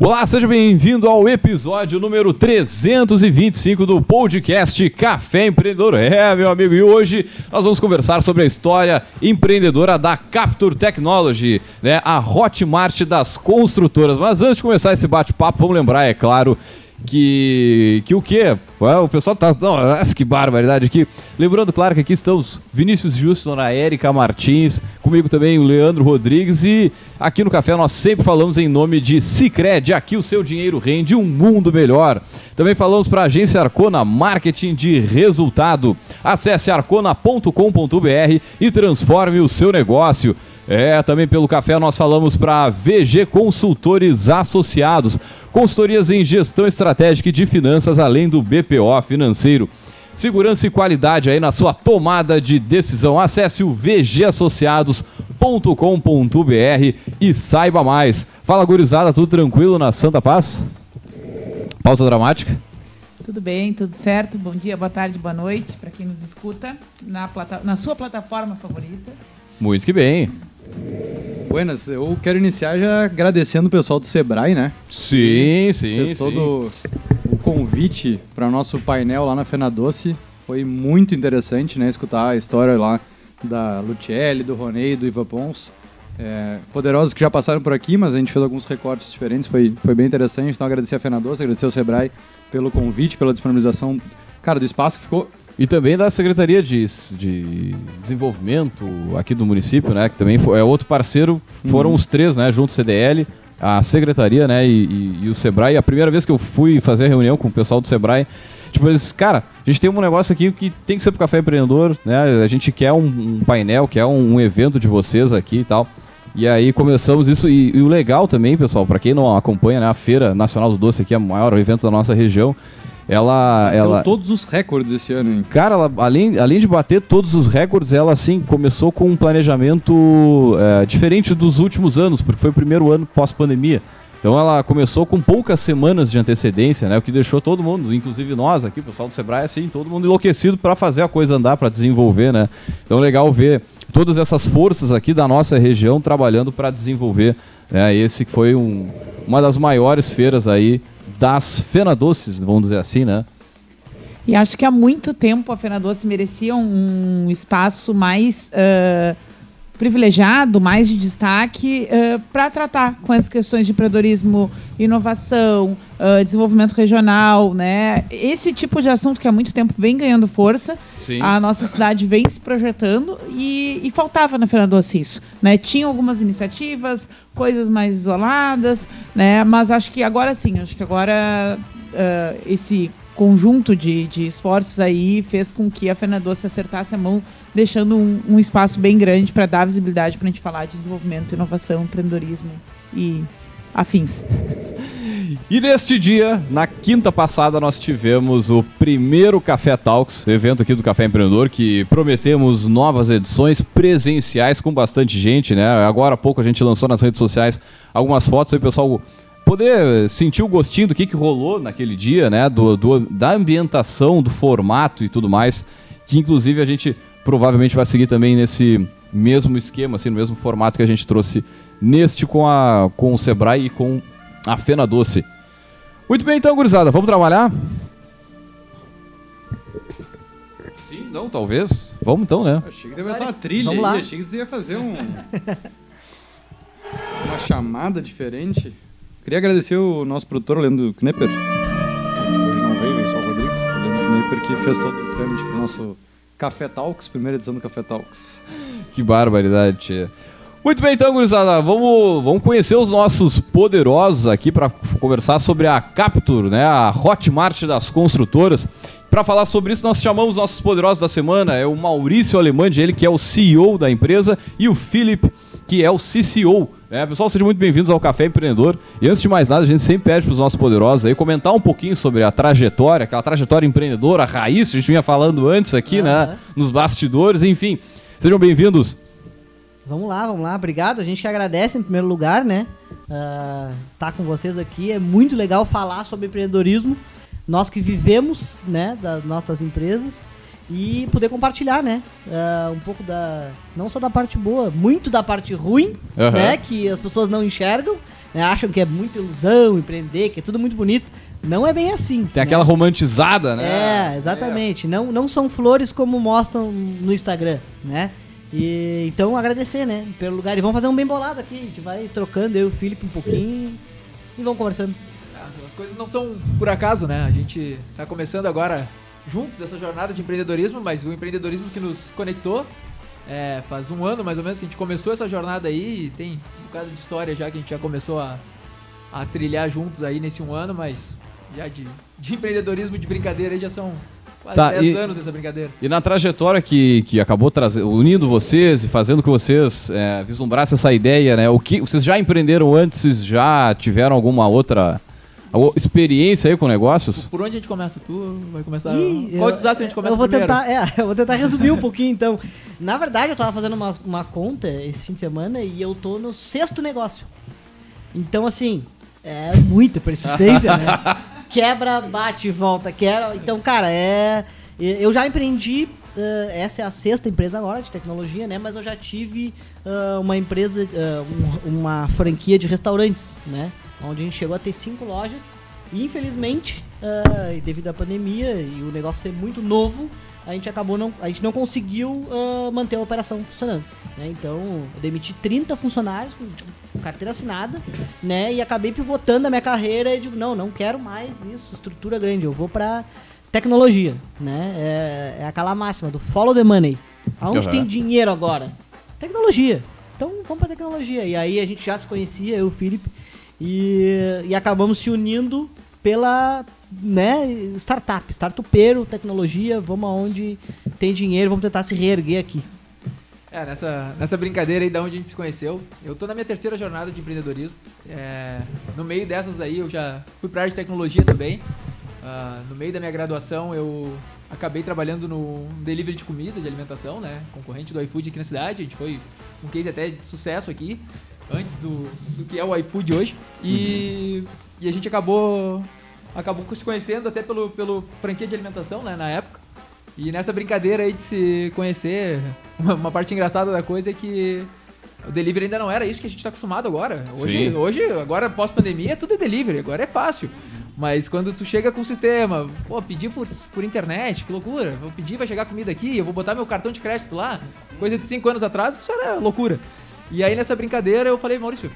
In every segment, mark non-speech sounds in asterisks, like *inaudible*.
Olá, seja bem-vindo ao episódio número 325 do podcast Café Empreendedor. É, meu amigo, e hoje nós vamos conversar sobre a história empreendedora da Capture Technology, né, a Hotmart das construtoras. Mas antes de começar esse bate-papo, vamos lembrar, é claro, que que o quê? o pessoal tá, não, que barbaridade aqui. Lembrando, claro, que aqui estamos Vinícius Justo, a Érica Martins, comigo também o Leandro Rodrigues e aqui no Café nós sempre falamos em nome de Cicred, aqui o seu dinheiro rende um mundo melhor. Também falamos para a agência Arcona Marketing de Resultado. Acesse arcona.com.br e transforme o seu negócio. É, também pelo café nós falamos para VG Consultores Associados, consultorias em gestão estratégica e de finanças, além do BPO financeiro. Segurança e qualidade aí na sua tomada de decisão. Acesse o vgassociados.com.br e saiba mais. Fala, gurizada, tudo tranquilo na Santa Paz? Pausa dramática? Tudo bem, tudo certo. Bom dia, boa tarde, boa noite para quem nos escuta na, na sua plataforma favorita. Muito que bem. Buenas, eu quero iniciar já agradecendo o pessoal do Sebrae, né? Sim, sim, Fez sim. todo o convite para nosso painel lá na Fena Doce. Foi muito interessante, né? Escutar a história lá da Luciele, do Ronei, do Iva Pons. É, poderosos que já passaram por aqui, mas a gente fez alguns recortes diferentes, foi, foi bem interessante. Então agradecer a Fena Doce, agradecer ao Sebrae pelo convite, pela disponibilização, cara, do espaço que ficou e também da Secretaria de, de Desenvolvimento aqui do município, né? Que também foi, é outro parceiro. Foram uhum. os três, né? Junto CDL, a Secretaria, né? E, e, e, o Sebrae. A primeira vez que eu fui fazer a reunião com o pessoal do Sebrae, tipo, eles, cara, a gente tem um negócio aqui que tem que ser pro Café Empreendedor, né? A gente quer um, um painel, quer um, um evento de vocês aqui e tal. E aí começamos isso. E, e o legal também, pessoal, para quem não acompanha, né? A Feira Nacional do Doce aqui é o maior evento da nossa região. Ela, ela todos os recordes esse ano, hein? Cara, ela, além, além de bater todos os recordes, ela assim começou com um planejamento é, diferente dos últimos anos, porque foi o primeiro ano pós-pandemia. Então ela começou com poucas semanas de antecedência, né? O que deixou todo mundo, inclusive nós aqui, o pessoal do Sebrae, assim, todo mundo enlouquecido para fazer a coisa andar, para desenvolver, né? Então legal ver todas essas forças aqui da nossa região trabalhando para desenvolver. Né? Esse foi um, uma das maiores feiras aí das Fena Doces, vamos dizer assim, né? E acho que há muito tempo a Fena Doce merecia um espaço mais uh, privilegiado, mais de destaque, uh, para tratar com as questões de empreendedorismo, inovação, uh, desenvolvimento regional, né? Esse tipo de assunto que há muito tempo vem ganhando força. Sim. A nossa cidade vem se projetando e, e faltava na Fena Doce isso. Né? Tinha algumas iniciativas, coisas mais isoladas, né? Mas acho que agora sim, acho que agora uh, esse conjunto de, de esforços aí fez com que a Fena Doce acertasse a mão, deixando um, um espaço bem grande para dar visibilidade para a gente falar de desenvolvimento, inovação, empreendedorismo e afins. E neste dia, na quinta passada, nós tivemos o primeiro Café Talks, evento aqui do Café Empreendedor, que prometemos novas edições presenciais com bastante gente, né? Agora há pouco a gente lançou nas redes sociais algumas fotos aí, pessoal poder sentir o gostinho do que, que rolou naquele dia, né? Do, do, da ambientação, do formato e tudo mais, que inclusive a gente provavelmente vai seguir também nesse mesmo esquema, assim, no mesmo formato que a gente trouxe neste com, a, com o Sebrae e com a Fena Doce. Muito bem, então, gurizada, vamos trabalhar? Sim, não, talvez. Vamos então, né? Achei que deve estar uma trilha vamos aí, lá. achei que você ia fazer um... uma chamada diferente. Queria agradecer o nosso produtor, Leandro Knepper. Hoje não veio, veio só o Rodrigues. O Leandro Knepper que fez todo o trâmite para o nosso Café Talks, primeira edição do Café Talks. Que barbaridade, tia. Muito bem, então, gurizada, vamos, vamos conhecer os nossos poderosos aqui para conversar sobre a Capture, né, a Hotmart das construtoras. Para falar sobre isso, nós chamamos nossos poderosos da semana, é o Maurício Alemande, ele que é o CEO da empresa, e o Philip, que é o CCO. É, pessoal, sejam muito bem-vindos ao Café Empreendedor. E antes de mais nada, a gente sempre pede para os nossos poderosos aí comentar um pouquinho sobre a trajetória, aquela trajetória empreendedora, a raiz, que a gente vinha falando antes aqui, uhum. né, nos bastidores, enfim. Sejam bem-vindos. Vamos lá, vamos lá. Obrigado. A gente que agradece em primeiro lugar, né? Uh, tá com vocês aqui. É muito legal falar sobre empreendedorismo. Nós que vivemos, né, das nossas empresas. e poder compartilhar, né? Ah, um pouco da. Não só da parte boa, muito da parte ruim, Aham. né? Que as pessoas não enxergam, né, acham que é muita ilusão, empreender, que é tudo muito bonito. Não é bem assim. Tem né? aquela romantizada, né? É, exatamente. Não, não são flores como mostram no Instagram, né? E, então agradecer, né? Pelo lugar. E vamos fazer um bem bolado aqui. A gente vai trocando, eu e o Felipe um pouquinho e vamos conversando. As coisas não são por acaso, né? A gente tá começando agora juntos essa jornada de empreendedorismo, mas o empreendedorismo que nos conectou é, faz um ano mais ou menos que a gente começou essa jornada aí e tem um bocado de história já que a gente já começou a, a trilhar juntos aí nesse um ano, mas já de, de empreendedorismo de brincadeira aí já são quase Tá, 10 e- anos dessa brincadeira. E na trajetória que, que acabou trazendo, unindo vocês e fazendo que vocês é, vislumbrassem essa ideia, né? O que vocês já empreenderam antes? Já tiveram alguma outra alguma experiência aí com negócios? Por onde a gente começa? Tu vai começar? Ih, Qual eu- desastre a gente começa eu vou primeiro? tentar, é, *laughs* eu vou tentar resumir um pouquinho então. Na verdade, eu tava fazendo uma, uma conta esse fim de semana e eu tô no sexto negócio. Então, assim, é muita persistência, né? *laughs* Quebra, bate, volta, quebra. Então, cara, é. Eu já empreendi. eh, essa é a sexta empresa agora de tecnologia, né? Mas eu já tive ah, uma empresa, ah, um- uma franquia de restaurantes, né? Onde a gente chegou a ter cinco lojas. E infelizmente, e devido à pandemia e o negócio ser muito novo, a gente acabou não, a gente não conseguiu ah, manter a operação funcionando. Né? Então, eu demiti 30 funcionários com, com carteira assinada, né? E acabei pivotando a minha carreira e digo, não, não quero mais isso, estrutura grande, eu vou pra tecnologia, né? É, é aquela máxima do follow the money. Aonde Aham. tem dinheiro agora? Tecnologia. Então, vamos pra tecnologia. E aí a gente já se conhecia, eu e o Felipe, e, e acabamos se unindo pela né, startup, startupeiro, tecnologia, vamos aonde tem dinheiro, vamos tentar se reerguer aqui. É, nessa, nessa brincadeira aí da onde a gente se conheceu, eu tô na minha terceira jornada de empreendedorismo. É, no meio dessas aí eu já fui pra área de tecnologia também. Ah, no meio da minha graduação eu acabei trabalhando no delivery de comida, de alimentação, né? Concorrente do iFood aqui na cidade. A gente foi um case até de sucesso aqui, antes do, do que é o iFood hoje. E, e a gente acabou, acabou se conhecendo até pelo, pelo franquia de alimentação, né? Na época. E nessa brincadeira aí de se conhecer, *laughs* uma, uma parte engraçada da coisa é que o delivery ainda não era isso que a gente tá acostumado agora. Hoje, Sim. hoje agora pós-pandemia, tudo é delivery, agora é fácil. Mas quando tu chega com o sistema, pô, pedir por, por internet, que loucura. Vou pedir, vai chegar comida aqui, eu vou botar meu cartão de crédito lá. Coisa de 5 anos atrás, isso era loucura. E aí nessa brincadeira eu falei, Maurício,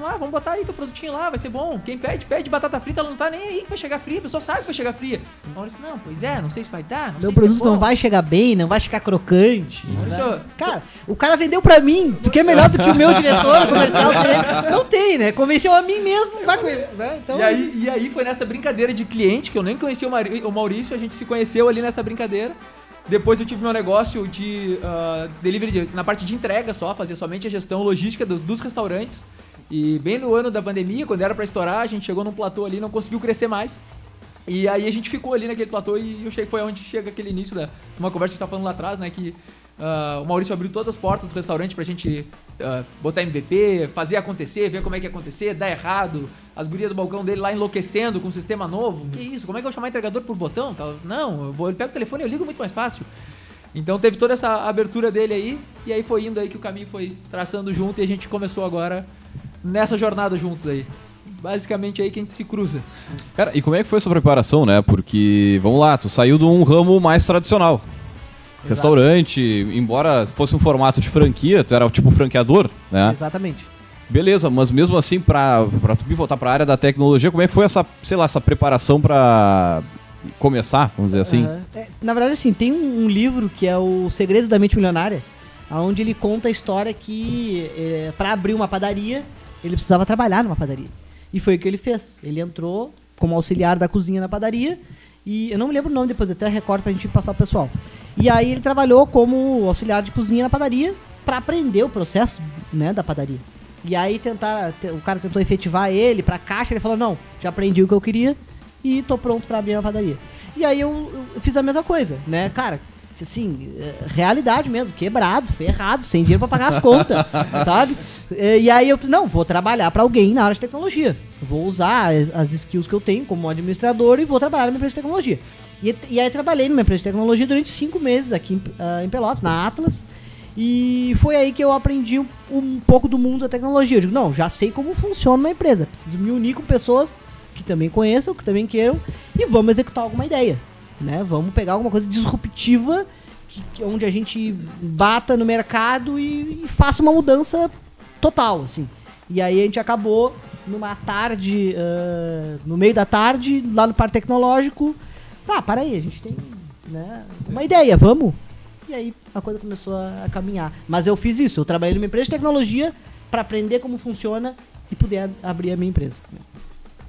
vamos lá, vamos botar aí teu produtinho lá, vai ser bom. Quem pede, pede batata frita, ela não tá nem aí que vai chegar fria, a pessoa sabe que vai chegar fria. O Maurício, não, pois é, não sei se vai dar. Não Meu sei produto é não vai chegar bem, não vai ficar crocante. Maurício, né? Cara, o cara vendeu pra mim. Tu quer melhor do que o meu diretor comercial? Não tem, né? Convenceu a mim mesmo, vai com ele. Né? Então, E aí, e aí foi nessa brincadeira de cliente, que eu nem conhecia o, Maurício, a gente se conheceu ali nessa brincadeira. Depois eu tive meu negócio de ah, delivery de- na parte de entrega só, fazia somente a gestão logística dos, dos restaurantes. E bem no ano da pandemia, quando era pra estourar, a gente chegou num platô ali, não conseguiu crescer mais. E aí a gente ficou ali naquele platô e eu cheguei, foi onde chega aquele início da uma conversa que a gente tava falando lá atrás, né? Que ah, o Maurício abriu todas as portas do restaurante pra gente ah, botar MVP, fazer acontecer, ver como é que ia acontecer, dar errado. As gurias do balcão dele lá enlouquecendo com um sistema novo. Que isso? Como é que eu vou chamar entregador por botão? Não, eu, vou, pego o telefone e eu ligo muito mais fácil. Então teve toda essa abertura dele aí, e aí foi indo aí que o caminho foi traçando junto e a gente começou agora nessa jornada juntos aí. Basicamente aí que a gente se cruza. Cara, e como é que foi essa preparação, né? Porque, vamos lá, tu saiu de um ramo mais tradicional. Restaurante, embora fosse um formato de franquia, tu era tipo franqueador, né? Exatamente. Beleza, mas mesmo assim, pra, pra tu voltar pra área da tecnologia, como é que foi essa, sei lá, essa preparação pra começar, vamos dizer assim? Aham. É, na verdade, assim, tem um, um livro que é o Segredos da Mente Milionária, onde ele conta a história que é, para abrir uma padaria, ele precisava trabalhar numa padaria. E foi o que ele fez. Ele entrou como auxiliar da cozinha na padaria, e eu não me lembro o nome depois, até recordo pra gente passar o pessoal. E aí ele trabalhou como auxiliar de cozinha na padaria para aprender o processo né, da padaria. E aí tentar, te- o cara tentou efetivar ele pra caixa, ele falou, não, já aprendi o que eu queria e tô pronto pra abrir a padaria. E aí eu, eu fiz a mesma coisa, né, cara, assim, é, realidade mesmo, quebrado, ferrado, sem dinheiro pra pagar as contas, *laughs* sabe? É, E aí eu, não, vou trabalhar pra alguém na área de tecnologia. Vou usar as, skills que eu tenho como administrador e vou trabalhar na empresa de tecnologia. E, e aí trabalhei numa empresa de tecnologia durante cinco meses aqui em, ah, em Pelotas, na Atlas. E foi aí que eu aprendi um, um pouco do mundo da tecnologia. Eu digo, não, já sei como funciona uma empresa. Preciso me unir com pessoas que também conheçam, que também queiram, e vamos executar alguma ideia. Né? Vamos pegar alguma coisa disruptiva que, que- onde a gente bata no mercado e, e faça uma mudança total, assim. E aí a gente acabou numa tarde, ah, no meio da tarde, lá no Parque Tecnológico. Ah, para aí, a gente tem né, uma ideia, vamos? E aí a coisa começou a, a caminhar. Mas eu fiz isso, eu trabalhei numa empresa de tecnologia para aprender como funciona e poder ab- abrir a minha empresa.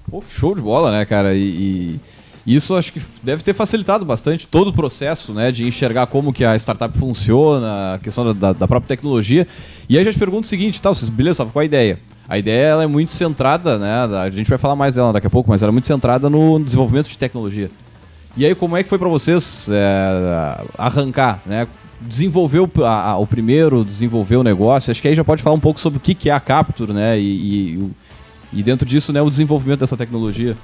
Pô, show de bola, né, cara? E, e isso acho que deve ter facilitado bastante todo o processo, né, de enxergar como que a startup funciona, a questão da, da- própria tecnologia. E aí já te pergunto o seguinte, tá, vocês, beleza, qual a ideia? A ideia ela é muito centrada, né, a gente vai falar mais dela daqui a pouco, mas ela é muito centrada no desenvolvimento de tecnologia. E aí como é que foi pra vocês é, arrancar, né? Desenvolver o, a- o primeiro, desenvolver o negócio. Acho que aí já pode falar um pouco sobre o que, que é a Capture, né? E, e, e dentro disso, né, o desenvolvimento dessa tecnologia.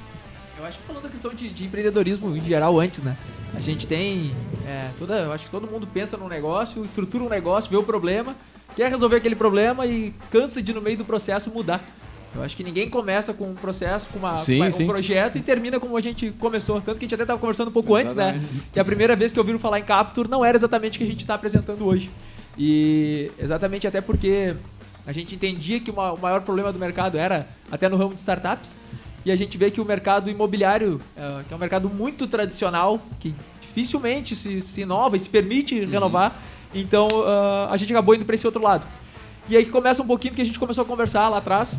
De, de empreendedorismo em geral antes, né? A gente tem é, toda, eu acho que todo mundo pensa num negócio, estrutura um negócio, vê o problema, quer resolver aquele problema e cansa de no meio do processo mudar. Eu acho que ninguém começa com um processo, com, uma, Sim, com sim. um projeto e termina como a gente começou. Tanto que a gente até estava conversando um pouco antes, né? Que a primeira vez que ouviram falar em Capture não era exatamente o que a gente está apresentando hoje. E exatamente até porque a gente entendia que uma- o maior problema do mercado era até no ramo de startups. E a gente vê que o mercado imobiliário, eh, que é um mercado muito tradicional, que dificilmente se, se inova e se permite renovar, então ah, a gente acabou indo para esse outro lado. E aí começa um pouquinho que a gente começou a conversar lá atrás,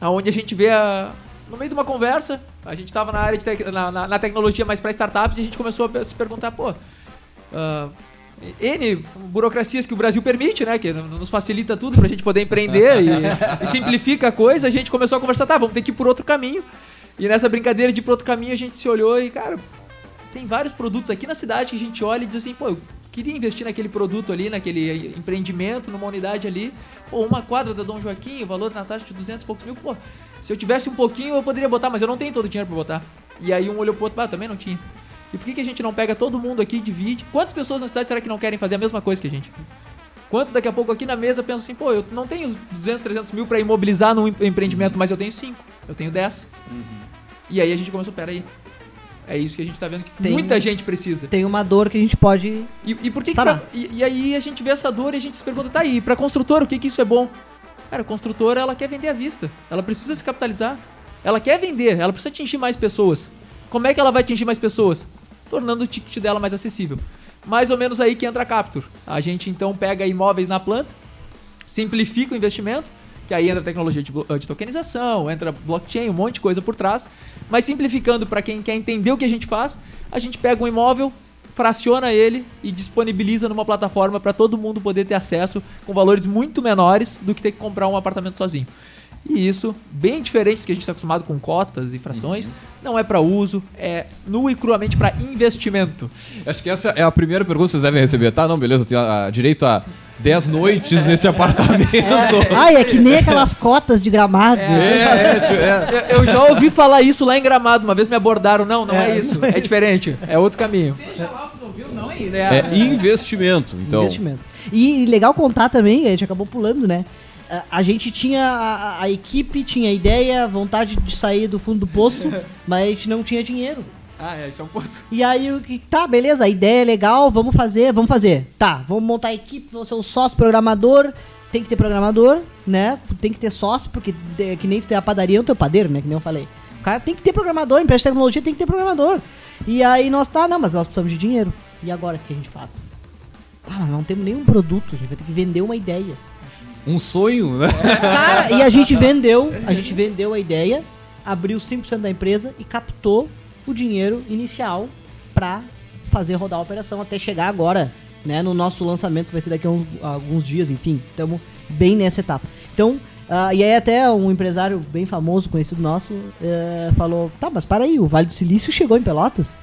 aonde a gente vê a, no meio de uma conversa, a gente estava na área de tec- na, na- na tecnologia mais para startups e a gente começou a se perguntar, pô, ah, N burocracias que o Brasil permite, né? Que nos facilita tudo pra gente poder empreender e, e simplifica a coisa. A gente começou a conversar, tá, vamos ter que ir por outro caminho. E nessa brincadeira de ir por outro caminho, a gente se olhou e, cara, tem vários produtos aqui na cidade que a gente olha e diz assim, pô, eu queria investir naquele produto ali, naquele empreendimento, numa unidade ali. Pô, uma quadra da Dom Joaquim, o valor na taxa de 200 e poucos mil, pô, se eu tivesse um pouquinho eu poderia botar, mas eu não tenho todo o dinheiro pra botar. E aí um olhou pro outro, ah, também não tinha. E por que, que a gente não pega todo mundo aqui e divide? Quantas pessoas na cidade será que não querem fazer a mesma coisa que a gente? Quantos daqui a pouco aqui na mesa pensam assim, pô, eu não tenho 200, 300 mil pra imobilizar num em- empreendimento, mas eu tenho 5, eu tenho 10. E aí a gente começou, peraí, é isso que a gente tá vendo que Tem- muita gente precisa. Tem uma dor que a gente pode. E, e por que, que pra- e, e aí a gente vê essa dor e a gente se pergunta, tá aí, pra construtora, o que que isso é bom? Cara, a construtora, ela quer vender à vista. Ela precisa se capitalizar. Ela quer vender, ela precisa atingir mais pessoas. Como é que ela vai atingir mais pessoas? Tornando o ticket dela mais acessível. Mais ou menos aí que entra a Capture. A gente então pega imóveis na planta, simplifica o investimento, que aí entra tecnologia de, blo- de tokenização, entra blockchain, um monte de coisa por trás. Mas simplificando para quem quer entender o que a gente faz, a gente pega um imóvel, fraciona ele e disponibiliza numa plataforma para todo mundo poder ter acesso com valores muito menores do que ter que comprar um apartamento sozinho. E isso, bem diferente do que a gente está acostumado com cotas e frações, não é para uso, é nu e cruamente para investimento. Acho que essa é a primeira pergunta que vocês devem receber. Tá, não, beleza, eu tenho ah, direito a 10 noites nesse *laughs* apartamento. Ai, é que nem aquelas cotas de gramado. É, é, tio, é. Eu, já ouvi falar isso lá em Gramado, uma vez me abordaram. Não, não é, É, isso, não é é diferente, é outro caminho. Seja lá o que não é isso. É investimento. Então, Investimento. E legal contar também, a gente acabou pulando, né? A, a gente tinha, a, a equipe tinha ideia, vontade de sair do fundo do poço, *laughs* mas a gente não tinha dinheiro. Ah, é, isso é um ponto. E aí, o que tá, beleza, a ideia é legal, vamos fazer, vamos fazer. Tá, vamos montar a equipe, vamos ser o sócio programador, tem que ter programador, né? Tem que ter sócio, porque de- que nem tu tem a padaria, não tem o padeiro, né? Que nem eu falei. O cara tem que ter programador, empresa de tecnologia tem que ter programador. E aí nós tá, não, mas nós precisamos de dinheiro. E agora o que a gente faz? Ah, mas não temos nenhum produto, a gente vai ter que vender uma ideia. Um sonho, né? Cara, e a gente vendeu, a gente vendeu a ideia, abriu 5% da empresa e captou o dinheiro inicial pra fazer rodar a operação até chegar agora, né, no nosso lançamento que vai ser daqui a uns- alguns dias, enfim, estamos bem nessa etapa. Então, ah, e aí até um empresário bem famoso, conhecido nosso, eh, falou, tá, mas para aí, o Vale do Silício chegou em Pelotas?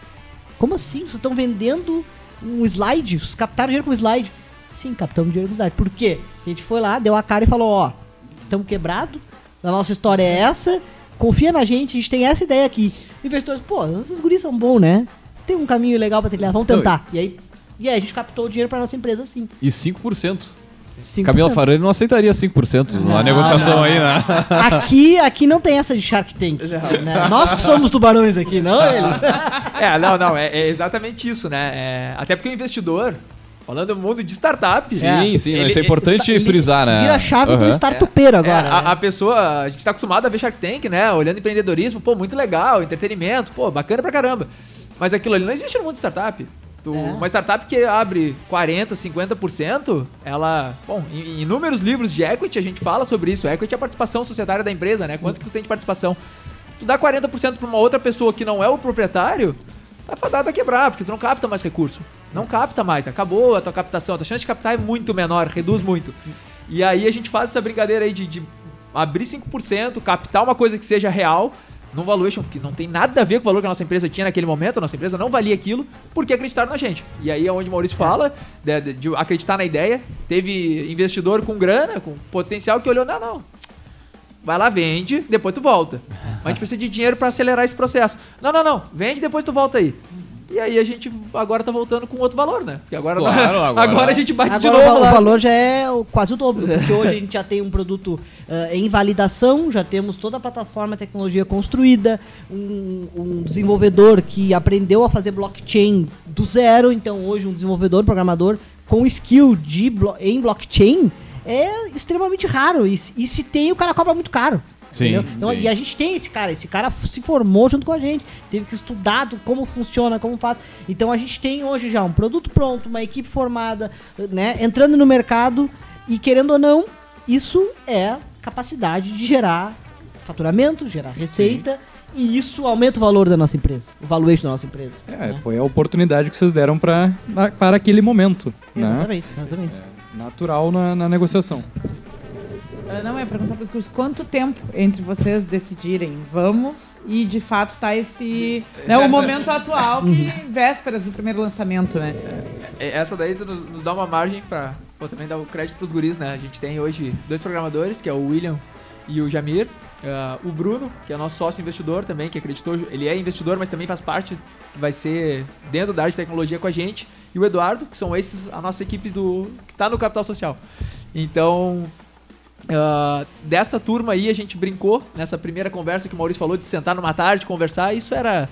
Como assim? Vocês estão vendendo um slide? Vocês captaram dinheiro com slide? Sim, captamos dinheiro com slide. Por quê? A gente foi lá, deu a cara e falou, ó, estamos quebrado, a nossa história é essa, confia na gente, a gente tem essa ideia aqui. Investidores, pô, esses guris são bons, né? tem um caminho legal pra trilhar, vamos tentar. E aí, e aí a gente captou o dinheiro pra nossa empresa sim. E 5%. 5%. Camila Farani não aceitaria 5% na Não, negociação não. aí, né? Aqui, aqui não tem essa de Shark Tank. né? Nós que somos tubarões aqui, não eles. *laughs* É, não, não, é, é exatamente isso, né? É, até porque o investidor, falando do mundo de startup, Sim, sim, Ele- isso é importante Ele frisar, né? Vira a chave do Aham. startupeiro É, agora. a, né? a pessoa, a gente tá acostumado a ver Shark Tank, né? Olhando empreendedorismo, pô, muito legal, entretenimento, pô, bacana pra caramba. Mas aquilo ali não existe no mundo de startup. Tu- É. Uma startup que abre 40%, 50%, ela. Bom, em, em inúmeros livros de equity a gente fala sobre isso. Equity é a participação societária da empresa, né? Quanto que tu tem de participação? Tu dá 40% pra uma outra pessoa que não é o proprietário, tá fadado a quebrar, porque tu não capta mais recurso. Não capta mais, acabou a tua captação. A tua chance de captar é muito menor, reduz muito. E aí a gente faz essa brincadeira aí de, de abrir 5%, captar uma coisa que seja real, num valuation que não tem nada a ver com o valor que a nossa empresa tinha naquele momento, a nossa empresa não valia aquilo, porque acreditaram na gente. E aí é onde o Maurício fala de, de- de acreditar na ideia. Teve investidor com grana, com potencial, que olhou, não, não, vai lá, vende, depois tu volta. Mas a gente precisa de dinheiro pra acelerar esse processo. Não, não, não, vende, depois tu volta aí. E aí a gente agora tá voltando com outro valor, né? Porque agora, Claro, *laughs* agora- a gente bate de Agora o novo va- lá. o valor já é o- quase o dobro, porque hoje a gente já tem um produto ah, em validação, já temos toda a plataforma a tecnologia construída, um, um desenvolvedor que aprendeu a fazer blockchain do zero, então hoje um desenvolvedor, programador com skill de blo- em blockchain é extremamente raro, e, se- e se tem o cara cobra muito caro. Sim? Então, sim. E a gente tem esse cara, esse cara se formou junto com a gente, teve que estudar como funciona, como faz. Então a gente tem hoje já um produto pronto, uma equipe formada, né, entrando no mercado e querendo ou não, isso é capacidade de gerar faturamento, gerar receita e isso aumenta o valor da nossa empresa, o valuation da nossa empresa. É, né? foi a oportunidade que vocês deram pra, na- para aquele momento. Né? Exatamente, exatamente. Natural na, na negociação. Ah, Não, é perguntar para os cursos quanto tempo entre vocês decidirem vamos e de fato tá esse. Né, o momento atual, que *laughs* vésperas do primeiro lançamento, né? É, Essa daí nos, nos dá uma margem pra pô, também dar o crédito pros guris, né? A gente tem hoje dois programadores, que é o William e o Jamir. Ah, o Bruno, que é nosso sócio investidor também, que acreditou, ele é investidor, mas também faz parte, vai ser dentro da área de tecnologia com a gente. E o Eduardo, que são esses, a nossa equipe do que tá no Capital Social. Então, ah, dessa turma aí, a gente brincou nessa primeira conversa que o Maurício falou de sentar numa tarde, conversar. Isso era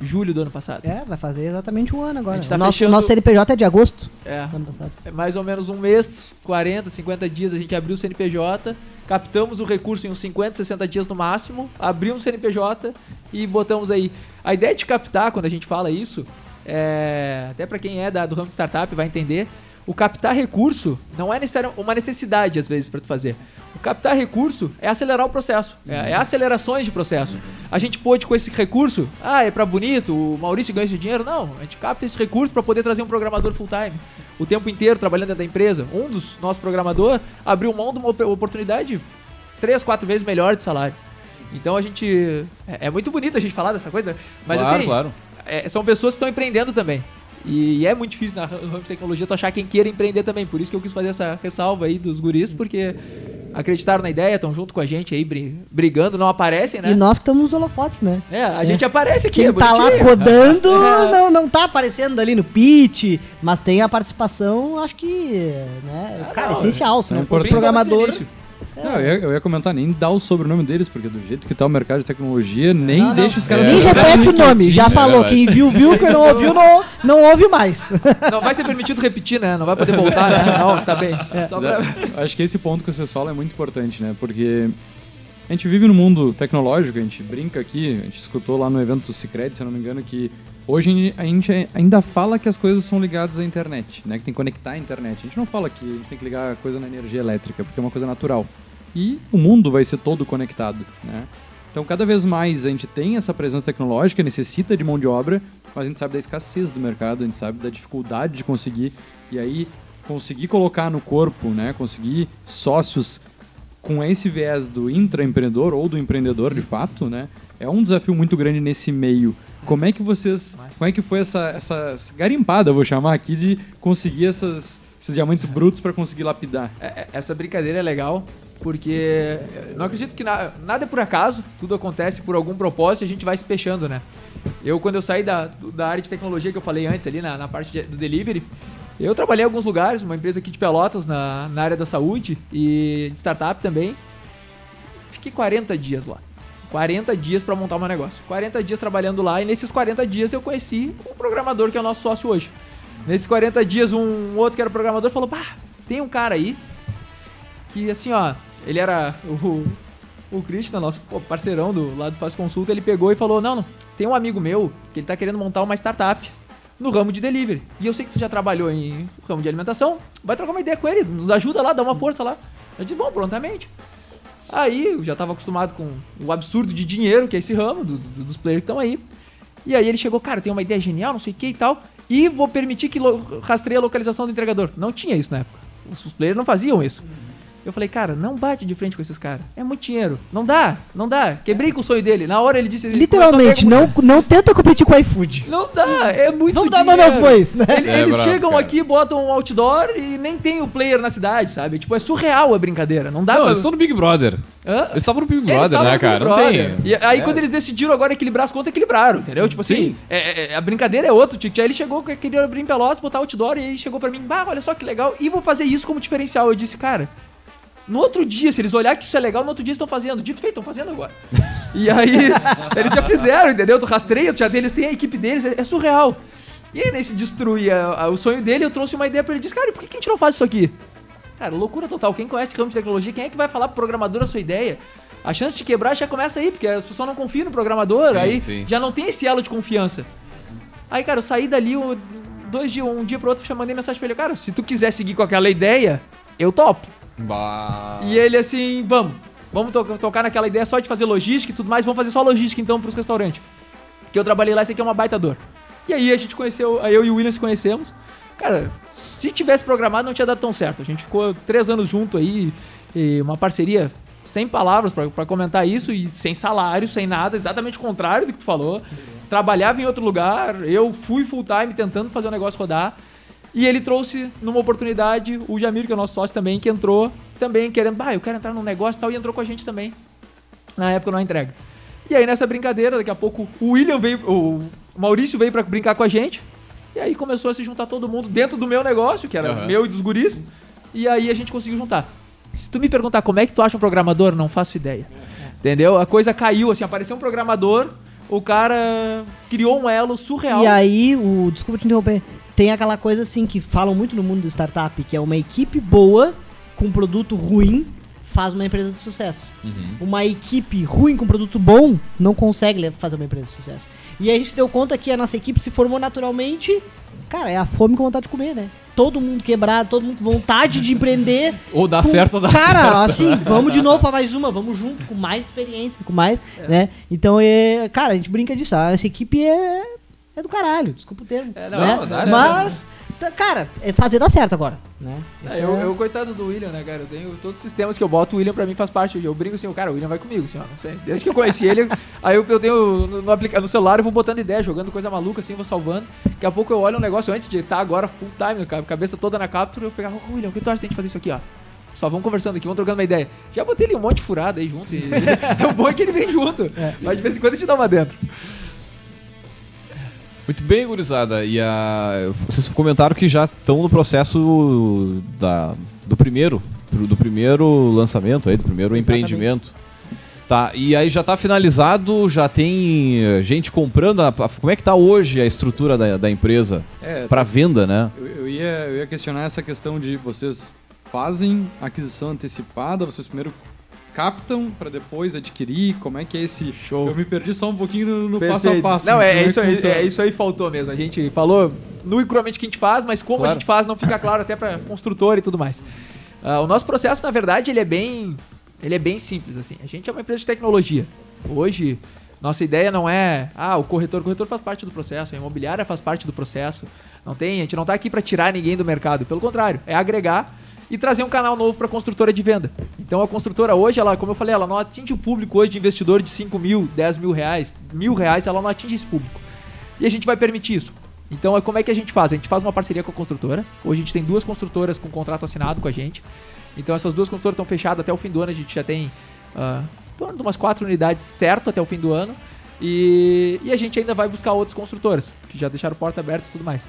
julho do ano passado. É, vai fazer exatamente um ano agora. Tá o nosso, fechando- nosso CNPJ é de agosto É. do ano passado. É mais ou menos um mês, 40, 50 dias a gente abriu o CNPJ, captamos o recurso em uns 50, 60 dias no máximo, abrimos o CNPJ e botamos aí. A ideia de captar, quando a gente fala isso, é, até para quem é da, do ramo de startup vai entender, o captar recurso não é necessário uma necessidade às vezes para tu fazer. O captar recurso é acelerar o processo, é, é acelerações de processo. A gente pôde com esse recurso, ah, é para bonito, o Maurício ganha esse dinheiro? Não, a gente capta esse recurso para poder trazer um programador full time, o tempo inteiro trabalhando dentro da empresa. Um dos nossos programadores abriu mão de uma op- oportunidade três, quatro vezes melhor de salário. Então a gente. É, é muito bonito a gente falar dessa coisa, mas claro, assim, claro. É, são pessoas que estão empreendendo também. E é muito difícil na ram- ramo de tecnologia tu achar quem queira empreender também. Por isso que eu quis fazer essa ressalva aí dos guris, porque acreditaram na ideia, estão junto com a gente aí, bri- brigando, não aparecem, né? E nós que estamos nos holofotes, né? É, a gente aparece aqui, Quem é tá lá codando *laughs* É. não, não tá aparecendo ali no pitch, mas tem a participação, acho que, né, Ah, cara, não, essencial. Se é não fosse importante. programador. Não, eu, ia, eu ia comentar, nem dar o sobrenome deles, porque do jeito que tá o mercado de tecnologia, nem Não, não. deixa os caras... É. nem repete o nome. Já É falou, quem viu, viu, quem não ouviu, não, não ouve mais. *laughs* Não vai ser permitido repetir, né? Não vai poder voltar, né? Não, tá bem. Só pra... Acho que esse ponto que vocês falam é muito importante, né? Porque a gente vive no mundo tecnológico, a gente brinca aqui, a gente escutou lá no evento Cicred, se eu não me engano, que hoje a gente ainda fala que as coisas são ligadas à internet, né? Que tem que conectar a internet. A gente não fala que a gente tem que ligar a coisa na energia elétrica, porque é uma coisa natural. E o mundo vai ser todo conectado, né? Então, cada vez mais a gente tem essa presença tecnológica, necessita de mão de obra, mas a gente sabe da escassez do mercado, a gente sabe da dificuldade de conseguir. E aí, conseguir colocar no corpo, né? Conseguir sócios com esse viés do intraempreendedor ou do empreendedor de fato, né? É um desafio muito grande nesse meio. Como é que vocês, como é que foi essa, essa garimpada, eu vou chamar aqui, de conseguir essas, esses diamantes brutos para conseguir lapidar? É, é, Essa brincadeira é legal, porque eu não acredito que na- nada é por acaso, tudo acontece por algum propósito e a gente vai se fechando, né? Eu, quando eu saí da, da área de tecnologia que eu falei antes, ali na, na parte de- do delivery, eu trabalhei em alguns lugares, uma empresa aqui de Pelotas, na, na área da saúde e de startup também. Fiquei 40 dias lá. 40 dias pra montar meu negócio. 40 dias trabalhando lá e nesses 40 dias eu conheci um programador que é o nosso sócio hoje. Nesses 40 dias, um outro que era programador falou: Bah, tem um cara aí que assim, ó, ele era o, o Christian, nosso parceirão do lado do Faz Consulta, ele pegou e falou: Não, não, tem um amigo meu que ele tá querendo montar uma startup no ramo de delivery. E eu sei que tu já trabalhou em ramo de alimentação, vai trocar uma ideia com ele, nos ajuda lá, dá uma força lá. Eu disse: Bom, prontamente. Aí eu já tava acostumado com o absurdo de dinheiro que é esse ramo, do- do- dos players que estão aí. E aí ele chegou, cara, tem uma ideia genial, não sei o que e tal, e vou permitir que rastreie a localização do entregador. Não tinha isso na época. Os players não faziam isso. Eu falei, cara, não bate de frente com esses caras. É muito dinheiro. Não dá, não dá. Quebrei com o sonho dele. Na hora ele disse... ele Literalmente, não, não tenta competir com o iFood. Não dá, é muito dar dinheiro. nome aos bois, né? Ele- É eles brabo, chegam cara. aqui, botam um outdoor e nem tem o player na cidade, sabe? Tipo, é surreal a brincadeira. Não dá Não, pra... eles estão no Big Brother. Hã? Eles estavam no Big Eles Brother, né, cara? Não tem. E aí, É. quando eles decidiram agora equilibrar as contas, equilibraram, entendeu? Tipo assim, Sim. é- é- é- a brincadeira é outro ticket. Aí ele chegou, que queria abrir em Pelotas, botar outdoor, e aí chegou pra mim, bah, olha só que legal, e vou fazer isso como diferencial. Eu disse, cara, no outro dia, se eles olharem que isso é legal, no outro dia eles estão fazendo. Dito feito, estão fazendo agora. e aí, *laughs* eles já fizeram, entendeu? Tu rastreia, tu já tem, eles têm a equipe deles, é, é surreal. E aí, nesse destruir a- a- o sonho dele, eu trouxe uma ideia pra ele. Disse, cara, por que a gente não faz isso aqui? Cara, loucura total. Quem conhece ramo de tecnologia, quem é que vai falar pro programador a sua ideia? A chance de quebrar já começa aí, porque as pessoas não confiam no programador, Sim, aí sim. já não tem esse elo de confiança. Aí, cara, eu saí dali um- dois dias, um dia pro outro, já mandei mensagem pra ele, cara, se tu quiser seguir com aquela ideia, eu topo. Bah. E ele assim, vamos, vamos to- tocar naquela ideia só de fazer logística e tudo mais, vamos fazer só logística então pros restaurantes. Que eu trabalhei lá, esse aqui é uma baita dor. E aí a gente conheceu, eu e o William se conhecemos. Cara, se tivesse programado não tinha dado tão certo. A gente ficou três anos junto aí, uma parceria sem palavras pra comentar isso e sem salário, sem nada, exatamente o contrário do que tu falou. Trabalhava em outro lugar, eu fui full time tentando fazer o negócio rodar. E ele trouxe numa oportunidade o Jamir, que é o nosso sócio também, que entrou também querendo, bah, eu quero entrar num negócio e tal, e entrou com a gente também. Na época não entrega. E aí nessa brincadeira, daqui a pouco o William veio, o Maurício veio pra brincar com a gente. E aí começou a se juntar todo mundo dentro do meu negócio, que era Aham. meu e dos guris. E aí a gente conseguiu juntar. Se tu me perguntar como é que tu acha um programador, não faço ideia. Entendeu? A coisa caiu, assim, apareceu um programador, o cara criou um elo surreal. E aí, o, desculpa te interromper, tem aquela coisa assim que falam muito no mundo do startup, que é uma equipe boa com um produto ruim faz uma empresa de sucesso. Uma equipe ruim com produto bom não consegue fazer uma empresa de sucesso. E aí a gente se deu conta que a nossa equipe se formou naturalmente, cara, é a fome com vontade de comer, né? Todo mundo quebrado, todo mundo com vontade de empreender. *laughs* Ou dá com- certo ou dá Cara, certo. assim, *laughs* vamos de novo pra mais uma, vamos junto, com mais experiência, com mais, né? Então, é, cara, a gente brinca disso, ah, essa equipe é, é do caralho, desculpa o termo, É, não, né? não? Mas, cara, é fazer dar certo agora, né? É, eu, é- eu, coitado do William, né, cara? Eu tenho todos os sistemas que eu boto, o William pra mim faz parte. Eu brinco assim, o cara, o William vai comigo, assim, ó, não sei. Desde que eu conheci ele, *laughs* aí eu, eu tenho no, no, aplica- no celular, eu vou botando ideia, jogando coisa maluca assim, vou salvando. Daqui a pouco eu olho um negócio antes de estar agora full time, ca- cabeça toda na captura, eu pegava, ô William, o que tu acha de a gente fazer isso aqui, ó? Só vamos conversando aqui, vamos trocando uma ideia. Já botei ele um monte de furada aí junto. E, o *laughs* bom é que ele vem junto. Mas de vez em quando a gente dá uma dentro. Muito bem, gurizada. E a... vocês comentaram que já estão no processo da... do primeiro, do primeiro lançamento aí, do primeiro Exatamente. empreendimento. Tá, e aí já tá finalizado, já tem eh, gente comprando. a- como é que tá hoje a estrutura da, da empresa É, para venda, né? Eu, eu ia, eu ia questionar essa questão de vocês fazem aquisição antecipada, vocês primeiro captam para depois adquirir, como é que é esse... Show. Eu me perdi só um pouquinho no, no passo a passo. Não, é, é que isso aí, é isso aí faltou mesmo. A gente falou nu e cruamente o que a gente faz, mas como Claro. a gente faz não fica claro até pra construtor e tudo mais. Ah, o nosso processo, na verdade, ele é bem ele é bem simples assim. A gente é uma empresa de tecnologia. Hoje nossa ideia não é, ah, o corretor, o corretor faz parte do processo, a imobiliária faz parte do processo. Não tem, a gente não tá aqui para tirar ninguém do mercado, pelo contrário, é agregar e trazer um canal novo para a construtora de venda. Então a construtora hoje, ela, como eu falei, ela não atinge o público hoje de investidor de 5 mil, 10 mil reais, mil reais, ela não atinge esse público. E a gente vai permitir isso. Então, é como é que a gente faz? A gente faz uma parceria com a construtora. Hoje a gente tem duas construtoras com contrato assinado com a gente. Então, essas duas construtoras estão fechadas até o fim do ano. A gente já tem ah, em torno de umas quatro unidades certo até o fim do ano. E, e a gente ainda vai buscar outras construtoras, que já deixaram porta aberta e tudo mais.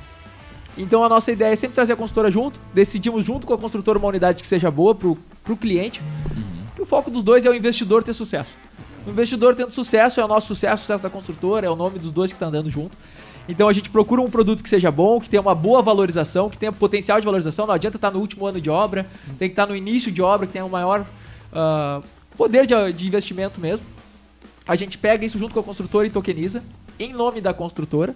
Então a nossa ideia é sempre trazer a construtora junto, decidimos junto com a construtora uma unidade que seja boa pro, pro cliente. Que o foco dos dois é o investidor ter sucesso. O investidor tendo sucesso é o nosso sucesso, o sucesso da construtora, é o nome dos dois que tá andando junto. Então a gente procura um produto que seja bom, que tenha uma boa valorização, que tenha potencial de valorização. Não adianta estar no último ano de obra, tem que estar no início de obra, que tenha um maior ah, poder de, de investimento mesmo. A gente pega isso junto com a construtora e tokeniza, em nome da construtora.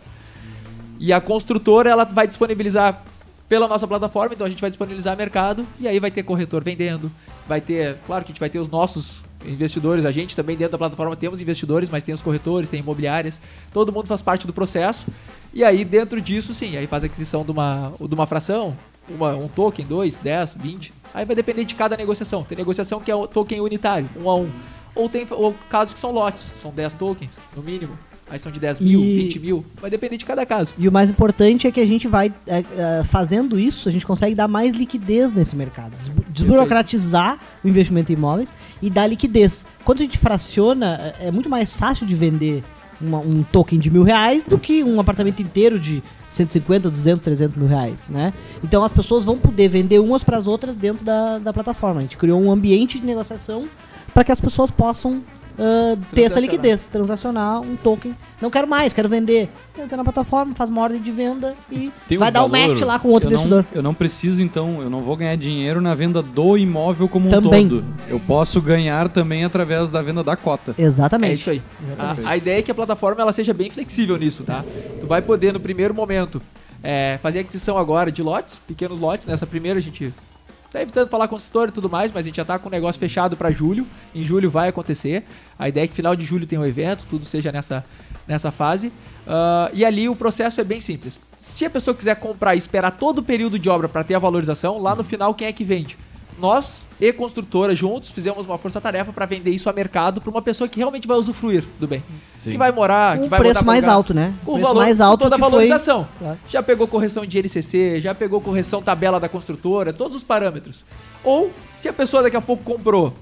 E a construtora ela vai disponibilizar pela nossa plataforma, então a gente vai disponibilizar mercado e aí vai ter corretor vendendo, vai ter, claro que a gente vai ter os nossos investidores, a gente também dentro da plataforma temos investidores, mas tem os corretores, tem imobiliárias, todo mundo faz parte do processo. E aí dentro disso, sim, aí faz aquisição de uma, de uma fração, uma- um token, dois, 10, 20. Aí vai depender de cada negociação. Tem negociação que é o token unitário, um a um. Ou tem ou casos que são lotes, são 10 tokens, no mínimo. Aí são de 10 mil, E- 20 mil. Vai depender de cada caso. E o mais importante é que a gente vai, é, é, fazendo isso, a gente consegue dar mais liquidez nesse mercado. Desbu- Desburocratizar o investimento em imóveis e dar liquidez. Quando a gente fraciona, é é muito mais fácil de vender uma- um token de mil reais do que um apartamento inteiro de 150, 200, 300 mil reais, né? Então as pessoas vão poder vender umas para as outras dentro da, da plataforma. A gente criou um ambiente de negociação para que as pessoas possam ah, ter essa liquidez, transacionar um token. Não quero mais, quero vender. Entra na plataforma, faz uma ordem de venda e Tem um vai dar o valor- match lá com outro eu investidor. Não, eu não preciso, então, eu não vou ganhar dinheiro na venda do imóvel como Também. um todo. Eu posso ganhar também através da venda da cota. Exatamente. É isso aí. A, a ideia é que a plataforma ela seja bem flexível nisso, tá? Tu vai poder, no primeiro momento, é, fazer aquisição agora de lotes, pequenos lotes. Nessa primeira a gente tá evitando falar construtor e tudo mais, mas a gente já tá com o negócio fechado para julho. Em julho vai acontecer. A ideia é que final de julho tem um evento, tudo seja nessa, nessa fase. Ah, e ali o processo é bem simples. Se a pessoa quiser comprar e esperar todo o período de obra para ter a valorização, lá no final quem é que vende? Nós e construtora juntos fizemos uma força-tarefa para vender isso a mercado para uma pessoa que realmente vai usufruir do bem. Sim. Que vai morar, que um vai preço mais lugar. alto, né? O preço valor mais com alto toda a que foi... valorização. Claro. Já pegou correção de NCC, já pegou correção tabela da construtora, todos os parâmetros. Ou, se a pessoa daqui a pouco comprou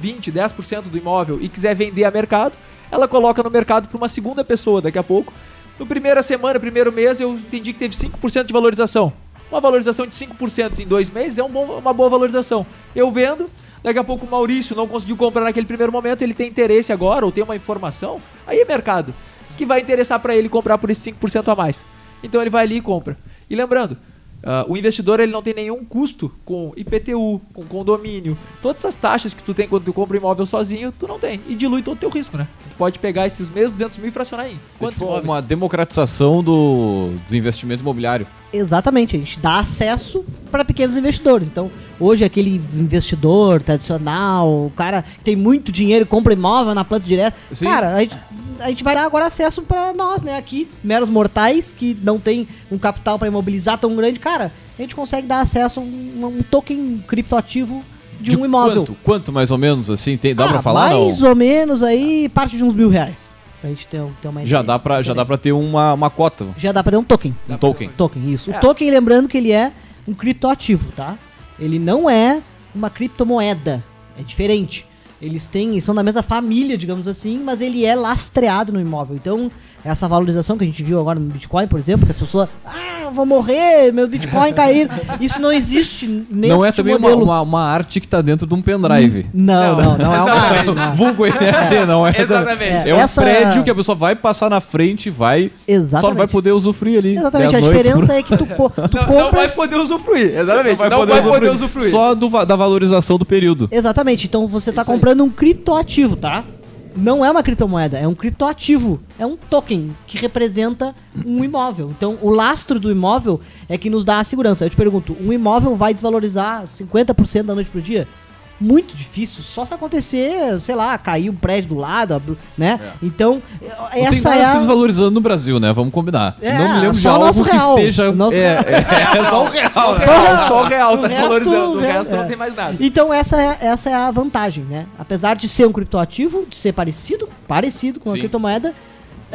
20, 10% do imóvel e quiser vender a mercado, ela coloca no mercado para uma segunda pessoa daqui a pouco. No primeira semana, primeiro mês, eu entendi que teve 5% de valorização. Uma valorização de 5% em dois meses é um bom- uma boa valorização. Eu vendo, daqui a pouco o Maurício não conseguiu comprar naquele primeiro momento, ele tem interesse agora, ou tem uma informação, aí é mercado. Que vai interessar para ele comprar por esse 5% a mais. Então ele vai ali e compra. E lembrando, ah, o investidor ele não tem nenhum custo com IPTU, com condomínio. Todas essas taxas que tu tem quando tu compra um imóvel sozinho, tu não tem. E dilui todo o teu risco, né? Tu pode pegar esses mesmos 200 mil e fracionar em É quantos tipo imóveis? uma democratização do, do investimento imobiliário. Exatamente, a gente dá acesso para pequenos investidores. Então, hoje aquele investidor tradicional, o cara que tem muito dinheiro e compra imóvel na planta direta, Sim. cara, a gente, a gente vai dar agora acesso para nós, né, aqui, meros mortais que não tem um capital para imobilizar tão grande, cara, a gente consegue dar acesso a um, um token criptoativo de, um imóvel. Quanto, quanto mais ou menos assim? Tem, dá Ah, pra falar? Mais não? ou menos aí, parte de uns mil reais. Pra gente ter, ter uma Já ideia. dá, pra, já dá pra ter uma, uma cota, Já dá pra ter um token. um token. Token, isso. É. O token, lembrando que ele é um criptoativo, tá? Ele não é uma criptomoeda. É diferente. Eles têm, são da mesma família, digamos assim, mas ele é lastreado no imóvel. Então, essa valorização que a gente viu agora no Bitcoin, por exemplo, que as pessoas, ah, eu vou morrer, meu Bitcoin cair. Isso não existe nesse Não é também uma, uma, uma arte que tá dentro de um pendrive. Não, não, não, é uma arte. não. Vulgo NFT, não é? Exatamente. É um Essa- prédio que a pessoa vai passar na frente, vai. Exatamente. Só não vai poder usufruir ali. Exatamente, 10 a diferença por- é que tu, co- tu Não, não vai compras... poder usufruir, exatamente. Não vai, poder, usufruir. Só do, da valorização do período. Exatamente, então você está comprando um criptoativo, tá? Não é uma criptomoeda, é um criptoativo. É um token que representa um imóvel. Então, o lastro do imóvel é que nos dá a segurança. Eu te pergunto, um imóvel vai desvalorizar 50% da noite pro dia? Muito difícil, só se acontecer, sei lá, cair um prédio do lado, né? Então, Não tem essa nada é se a... desvalorizando no Brasil, né? Vamos combinar. É, não me lembro de só o algo nosso que real. esteja. Nosso- É, é, é só o real, Só o né? real, só o real *laughs* tá O resto, desvalorizando. O é, resto é. não tem mais nada. Então essa é, essa é a vantagem, né? Apesar de ser um criptoativo, de ser parecido, parecido com a Sim. criptomoeda,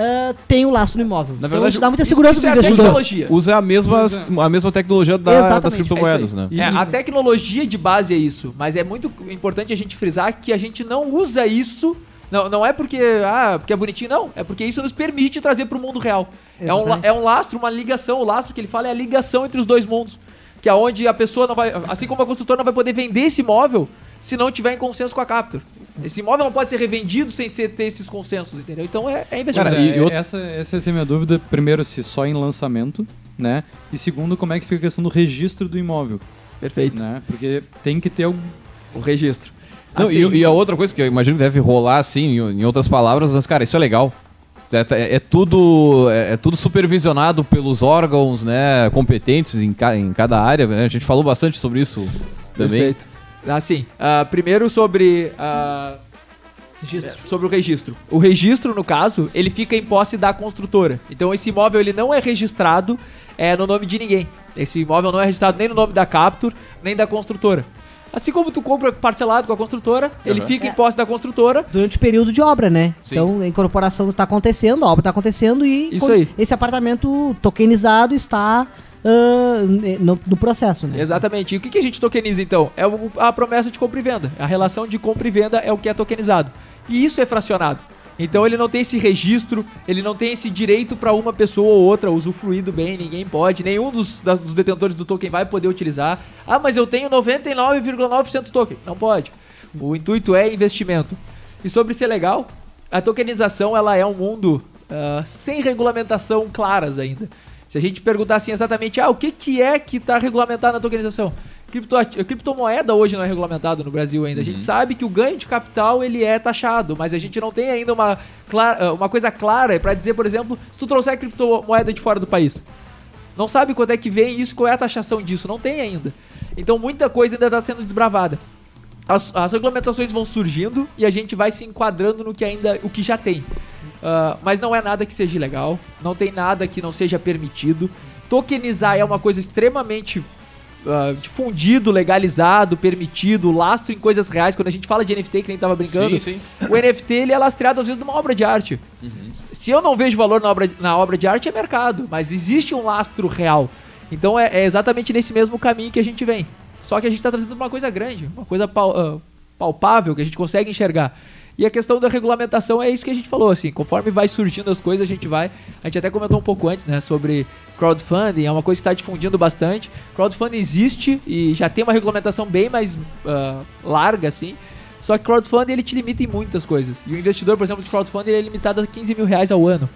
ah, tem o lastro no imóvel. Na então verdade, isso dá muita isso- segurança isso pro é a investidor. tecnologia. Usa a mesma, a mesma tecnologia da- Exatamente, das é criptomoedas, isso né? É, a tecnologia de base é isso, mas é muito importante a gente frisar que a gente não usa isso Não, não é porque, ah, porque é bonitinho, não. É porque isso nos permite trazer para o mundo real. É um, é um lastro, uma ligação. O lastro que ele fala é a ligação entre os dois mundos. Que é onde a pessoa não vai. Assim como a construtora não vai poder vender esse imóvel se não tiver em consenso com a Capture. Esse imóvel não pode ser revendido sem ser, ter esses consensos, entendeu? Então é, é investimento. Cara, e- é, e essa, essa é a minha dúvida. Primeiro, se só em lançamento, né? E segundo, como é que fica a questão do registro do imóvel, Perfeito. né? Porque tem que ter um... O registro. Não, Assim, e, e a outra coisa que eu imagino que deve rolar assim, em, outras palavras, mas, cara, isso é legal. É, é tudo, é, é tudo supervisionado pelos órgãos né, competentes em, ca- em cada área. né? A gente falou bastante sobre isso também. Perfeito. Assim, ah, primeiro sobre, ah, sobre o registro. O registro, no caso, ele fica em posse da construtora. Então esse imóvel ele não é registrado é, no nome de ninguém. Esse imóvel não é registrado nem no nome da Capture, nem da construtora. Assim como tu compra parcelado com a construtora, ele Uhum. fica em É. posse da construtora. Durante o período de obra, né? Sim. Então a incorporação está acontecendo, a obra está acontecendo e Isso aí. esse apartamento tokenizado está ah, no, no processo, né? Exatamente. E o que, que a gente tokeniza então? É a promessa de compra e venda. A relação de compra e venda é o que é tokenizado. E isso é fracionado. Então ele não tem esse registro, ele não tem esse direito para uma pessoa ou outra usufruir do bem, ninguém pode, nenhum dos, da- dos detentores do token vai poder utilizar. Ah, mas eu tenho 99,9% do token. Não pode. O intuito é investimento. E sobre ser legal, a tokenização ela é um mundo ah, sem regulamentação claras ainda. Se a gente perguntar assim exatamente, ah, o que, que é que está regulamentado na tokenização? Cripto, criptomoeda hoje não é regulamentado no Brasil ainda. A gente sabe que o ganho de capital ele é taxado, mas a gente não tem ainda uma, clara- uma coisa clara para dizer, por exemplo, se tu trouxer criptomoeda de fora do país. Não sabe quanto é que vem isso, qual é a taxação disso, não tem ainda. Então muita coisa ainda está sendo desbravada. As, as regulamentações vão surgindo e a gente vai se enquadrando no que ainda, o que já tem. Ah, mas não é nada que seja ilegal, não tem nada que não seja permitido. Tokenizar é uma coisa extremamente ah, difundido, legalizado, permitido, lastro em coisas reais. Quando a gente fala de NFT, que nem tava brincando, Sim, sim. o NFT ele é lastreado às vezes numa obra de arte. Se eu não vejo valor na obra, na obra de arte, é mercado, mas existe um lastro real. Então é, é exatamente nesse mesmo caminho que a gente vem. Só que a gente está trazendo uma coisa grande, uma coisa pal- ah, palpável que a gente consegue enxergar. E a questão da regulamentação é isso que a gente falou, assim, conforme vai surgindo as coisas, a gente vai. A gente até comentou um pouco antes, né, sobre crowdfunding, é uma coisa que está difundindo bastante. Crowdfunding existe e já tem uma regulamentação bem mais ah, larga, assim. Só que crowdfunding ele te limita em muitas coisas. E o investidor, por exemplo, de crowdfunding ele é limitado a 15 mil reais ao ano.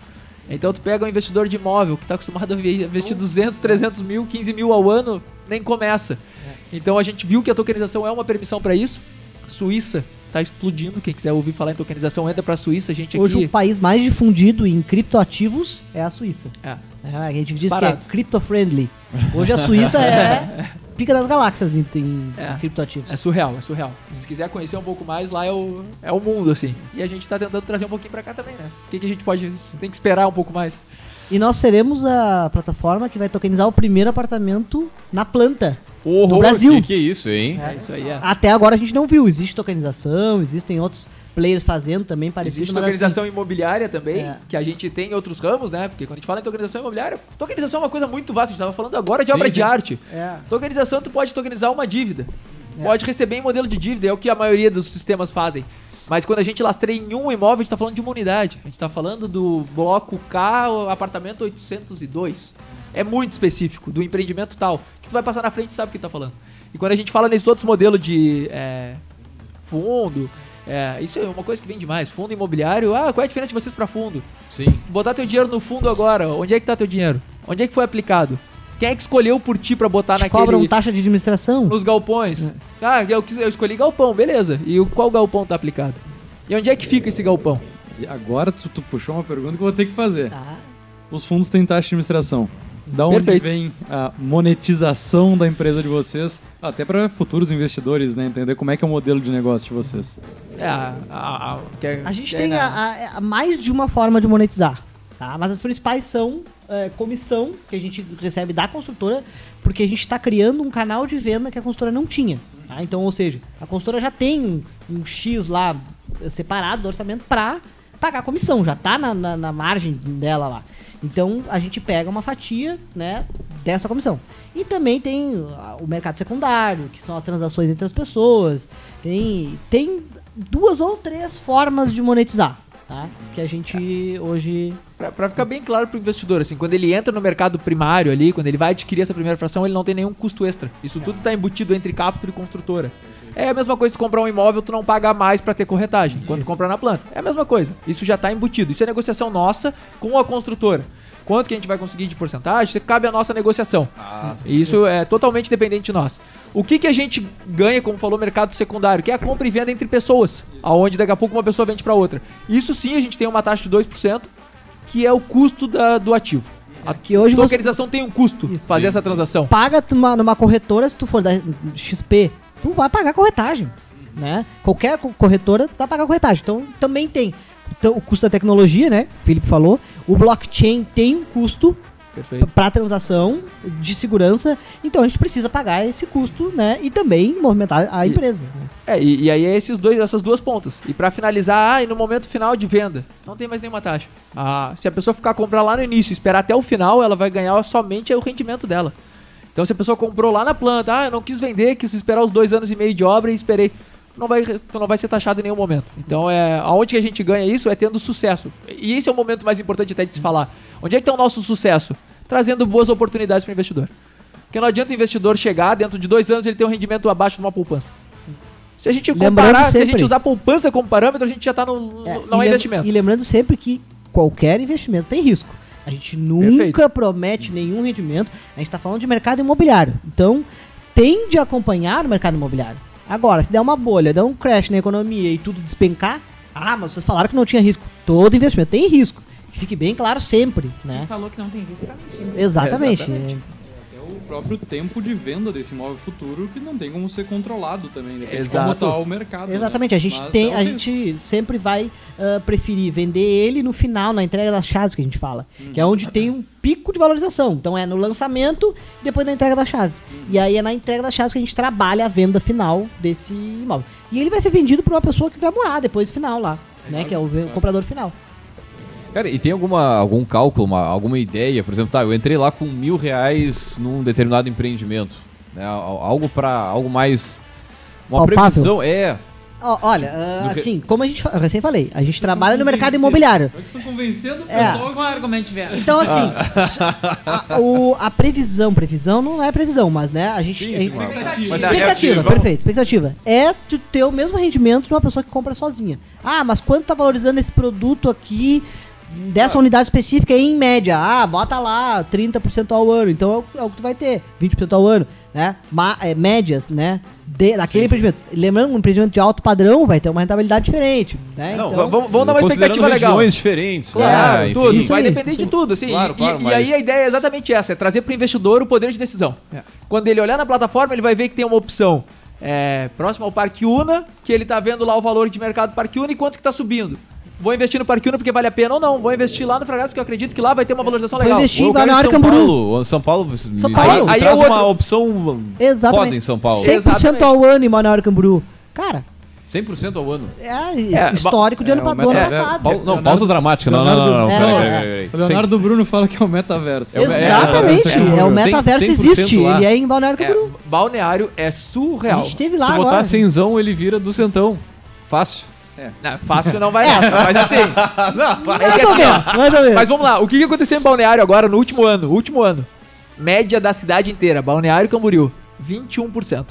Então tu pega um investidor de imóvel que está acostumado a investir 200, 300 mil, 15 mil ao ano, nem começa. Então a gente viu que a tokenização é uma permissão para isso. Suíça tá explodindo. Quem quiser ouvir falar em tokenização, entra pra Suíça. A gente Hoje aqui... o país mais difundido em criptoativos é a Suíça. É. É, a gente diz que é crypto-friendly. Hoje a Suíça é *laughs* pica das galáxias em, em É. criptoativos. É surreal, é surreal. Se quiser conhecer um pouco mais, lá é o, é o mundo, assim. E a gente tá tentando trazer um pouquinho pra cá também, né? O que, que a gente pode... Tem que esperar um pouco mais. E nós seremos a plataforma que vai tokenizar o primeiro apartamento na planta. Horror, Brasil. Que, que é isso, hein? É, isso aí, é. Até agora a gente não viu. Existe tokenização, existem outros players fazendo também parecido. Existe mas assim, tokenização imobiliária também, É. que a gente tem em outros ramos, né? Porque quando a gente fala em tokenização imobiliária, tokenização é uma coisa muito vasta. A gente tava falando agora de Sim, obra sim. de arte. É. Tokenização, tu pode tokenizar uma dívida. É. Pode receber em modelo de dívida, é o que a maioria dos sistemas fazem. Mas quando a gente lastreia em um imóvel, a gente tá falando de uma unidade. A gente tá falando do bloco K, apartamento 802. É muito específico, do empreendimento tal. Que tu vai passar na frente e sabe o que tá falando. E quando a gente fala nesses outros modelos de é, fundo, é, isso é uma coisa que vem demais. Fundo imobiliário, ah, qual é a diferença de vocês para fundo? Sim. Botar teu dinheiro no fundo agora, onde é que tá teu dinheiro? Onde é que foi aplicado? Quem é que escolheu por ti pra botar Te naquele... cobram taxa de administração? Nos galpões. Ah, eu, eu escolhi galpão, beleza. E o- qual galpão tá aplicado? E onde é que fica esse galpão? E agora tu, tu puxou uma pergunta que eu vou ter que fazer. Tá. Os fundos têm taxa de administração. Da onde Perfeito. vem a monetização da empresa de vocês, até para futuros investidores, né? Entender como é que é o modelo de negócio de vocês. É, a, a, a, é- gente é tem a- mais de uma forma de monetizar, tá? Mas as principais são é, comissão que a gente recebe da construtora, porque a gente está criando um canal de venda que a construtora não tinha. tá? Então, ou seja, a construtora já tem um, um X lá eh, separado do orçamento para pagar a comissão, já tá na, na- na margem dela lá. Então a gente pega uma fatia, né, dessa comissão. E também tem ah, o mercado secundário, que são as transações entre as pessoas. Tem, tem duas ou três formas de monetizar, tá? Que a gente hoje Pra, pra ficar bem claro pro investidor, assim, quando ele entra no mercado primário ali, quando ele vai adquirir essa primeira fração, ele não tem nenhum custo extra. Isso tudo está embutido entre Capture e construtora. É a mesma coisa que tu comprar um imóvel, tu não paga mais pra ter corretagem, quando tu comprar na planta. É a mesma coisa. Isso já tá embutido. Isso é negociação nossa com a construtora. Quanto que a gente vai conseguir de porcentagem, isso cabe à nossa negociação. Ah, sim. Isso é totalmente dependente de nós. O que, que a gente ganha, como falou, mercado secundário, que é a compra e venda entre pessoas, aonde daqui a pouco uma pessoa vende para outra. Isso sim a gente tem uma taxa de 2%, que é o custo da- do ativo. A que hoje você tem um custo Isso. fazer Sim, essa transação. paga numa, numa corretora, se tu for da XP, tu vai pagar corretagem, né? Qualquer co- corretora vai pagar corretagem. Então também tem então, o custo da tecnologia, né? O Felipe falou. O blockchain tem um custo para transação de segurança, então a gente precisa pagar esse custo, né? E também movimentar a empresa. né? É, e, e aí é esses dois, essas duas pontas. E pra finalizar, ah, e no momento final de venda, não tem mais nenhuma taxa. Ah, se a pessoa ficar comprar lá no início e esperar até o final, ela vai ganhar somente o rendimento dela. Então se a pessoa comprou lá na planta, ah, eu não quis vender, quis esperar os dois anos e meio de obra e esperei. Tu não vai, tu não vai ser taxado em nenhum momento. Então é aonde que a gente ganha isso é tendo sucesso. E esse é o momento mais importante até de se falar. Onde é que está o nosso sucesso? Trazendo boas oportunidades para o investidor. Porque não adianta o investidor chegar, dentro de dois anos ele ter um rendimento abaixo de uma poupança. Se a gente Lembrando comparar, se a sempre- gente usar poupança como parâmetro, a gente já tá no. É, não e é investimento. E lembrando sempre que qualquer investimento tem risco. A gente nunca Perfeito. promete nenhum rendimento. A gente está falando de mercado imobiliário. Então, tende a acompanhar o mercado imobiliário. Agora, se der uma bolha, der um crash na economia e tudo despencar, ah, mas vocês falaram que não tinha risco. Todo investimento tem risco. Que fique bem claro sempre, Quem né? falou que não tem risco, tá mentindo. Exatamente. Exatamente. É o próprio tempo de venda desse imóvel futuro que não tem como ser controlado também. Depende Exato. como tá o mercado. né? Exatamente, a gente Mas tem, é a gente sempre vai ah, preferir vender ele no final, na entrega das chaves que a gente fala, que é onde tem um pico de valorização. Então é no lançamento e depois na entrega das chaves. E aí é na entrega das chaves que a gente trabalha a venda final desse imóvel. E ele vai ser vendido para uma pessoa que vai morar depois final lá, né, que é o comprador final. Cara, e tem alguma, algum cálculo, uma- alguma ideia? Por exemplo, tá, eu entrei lá com mil reais num determinado empreendimento. Né, al- algo para algo mais. Uma Palpável. previsão. É. Ó, olha, que- assim, como a gente eu recém falei, a gente trabalha no mercado imobiliário. É vocês estão convencendo o É. pessoal? Qual argumento tiver? Então, assim, Ah. *laughs* a, o- a previsão, previsão não é previsão, mas né, a gente. Sim, a gente- sim, claro. Expectativa. É Expectativa, perfeito, expectativa. É tu ter o mesmo rendimento de uma pessoa que compra sozinha. Ah, mas quanto tá valorizando esse produto aqui dessa unidade específica em média? Ah, bota lá 30% ao ano, então é o, é o que tu vai ter, 20% ao ano, né? Ma- é, médias, né? De, daquele Sim, sim. empreendimento. Lembrando, um empreendimento de alto padrão vai ter uma rentabilidade diferente, né? Não, então, Vamos, vamos dar uma expectativa legal. regiões diferentes. Claro, né? tudo. Isso vai aí, depender isso de tudo, assim. Claro, e, claro, e mas- aí a ideia é exatamente essa: é trazer para o investidor o poder de decisão. É. Quando ele olhar na plataforma, ele vai ver que tem uma opção é, próxima ao Parque Una, que ele tá vendo lá o valor de mercado do Parque Una e quanto que tá subindo. Vou investir no Parque Una porque vale a pena ou não. Vou investir lá no Fragado porque eu acredito que lá vai ter uma valorização Vou legal. investir- Ou eu quero em Balneário São Camboriú. Paulo. São Paulo, São Paulo. Aí é traz uma outro- opção Exatamente. foda em São Paulo. 100% ao ano em Balneário Camboriú. Cara, 100% ao ano. é, É, histórico de é, ano pa- do ano meta- passado. Pau- não, Leonardo- pausa dramática. Não, não, não, não. não, É, peraí, é. peraí, peraí. Leonardo do Bruno fala que é o metaverso. É é, Exatamente, é, é, o metaverso 100% existe, lá. ele é em Balneário É, Camboriú. balneário é A surreal. gente teve Se lá tu botar agora. cenzão, ele vira do centão. Fácil. Não, fácil não vai nessa, mas assim. *laughs* não, é Mais que ou assim, menos, mais ou menos. Mas vamos lá, o que que aconteceu em Balneário agora no último ano? Último ano. Média da cidade inteira, Balneário Camboriú, 21%.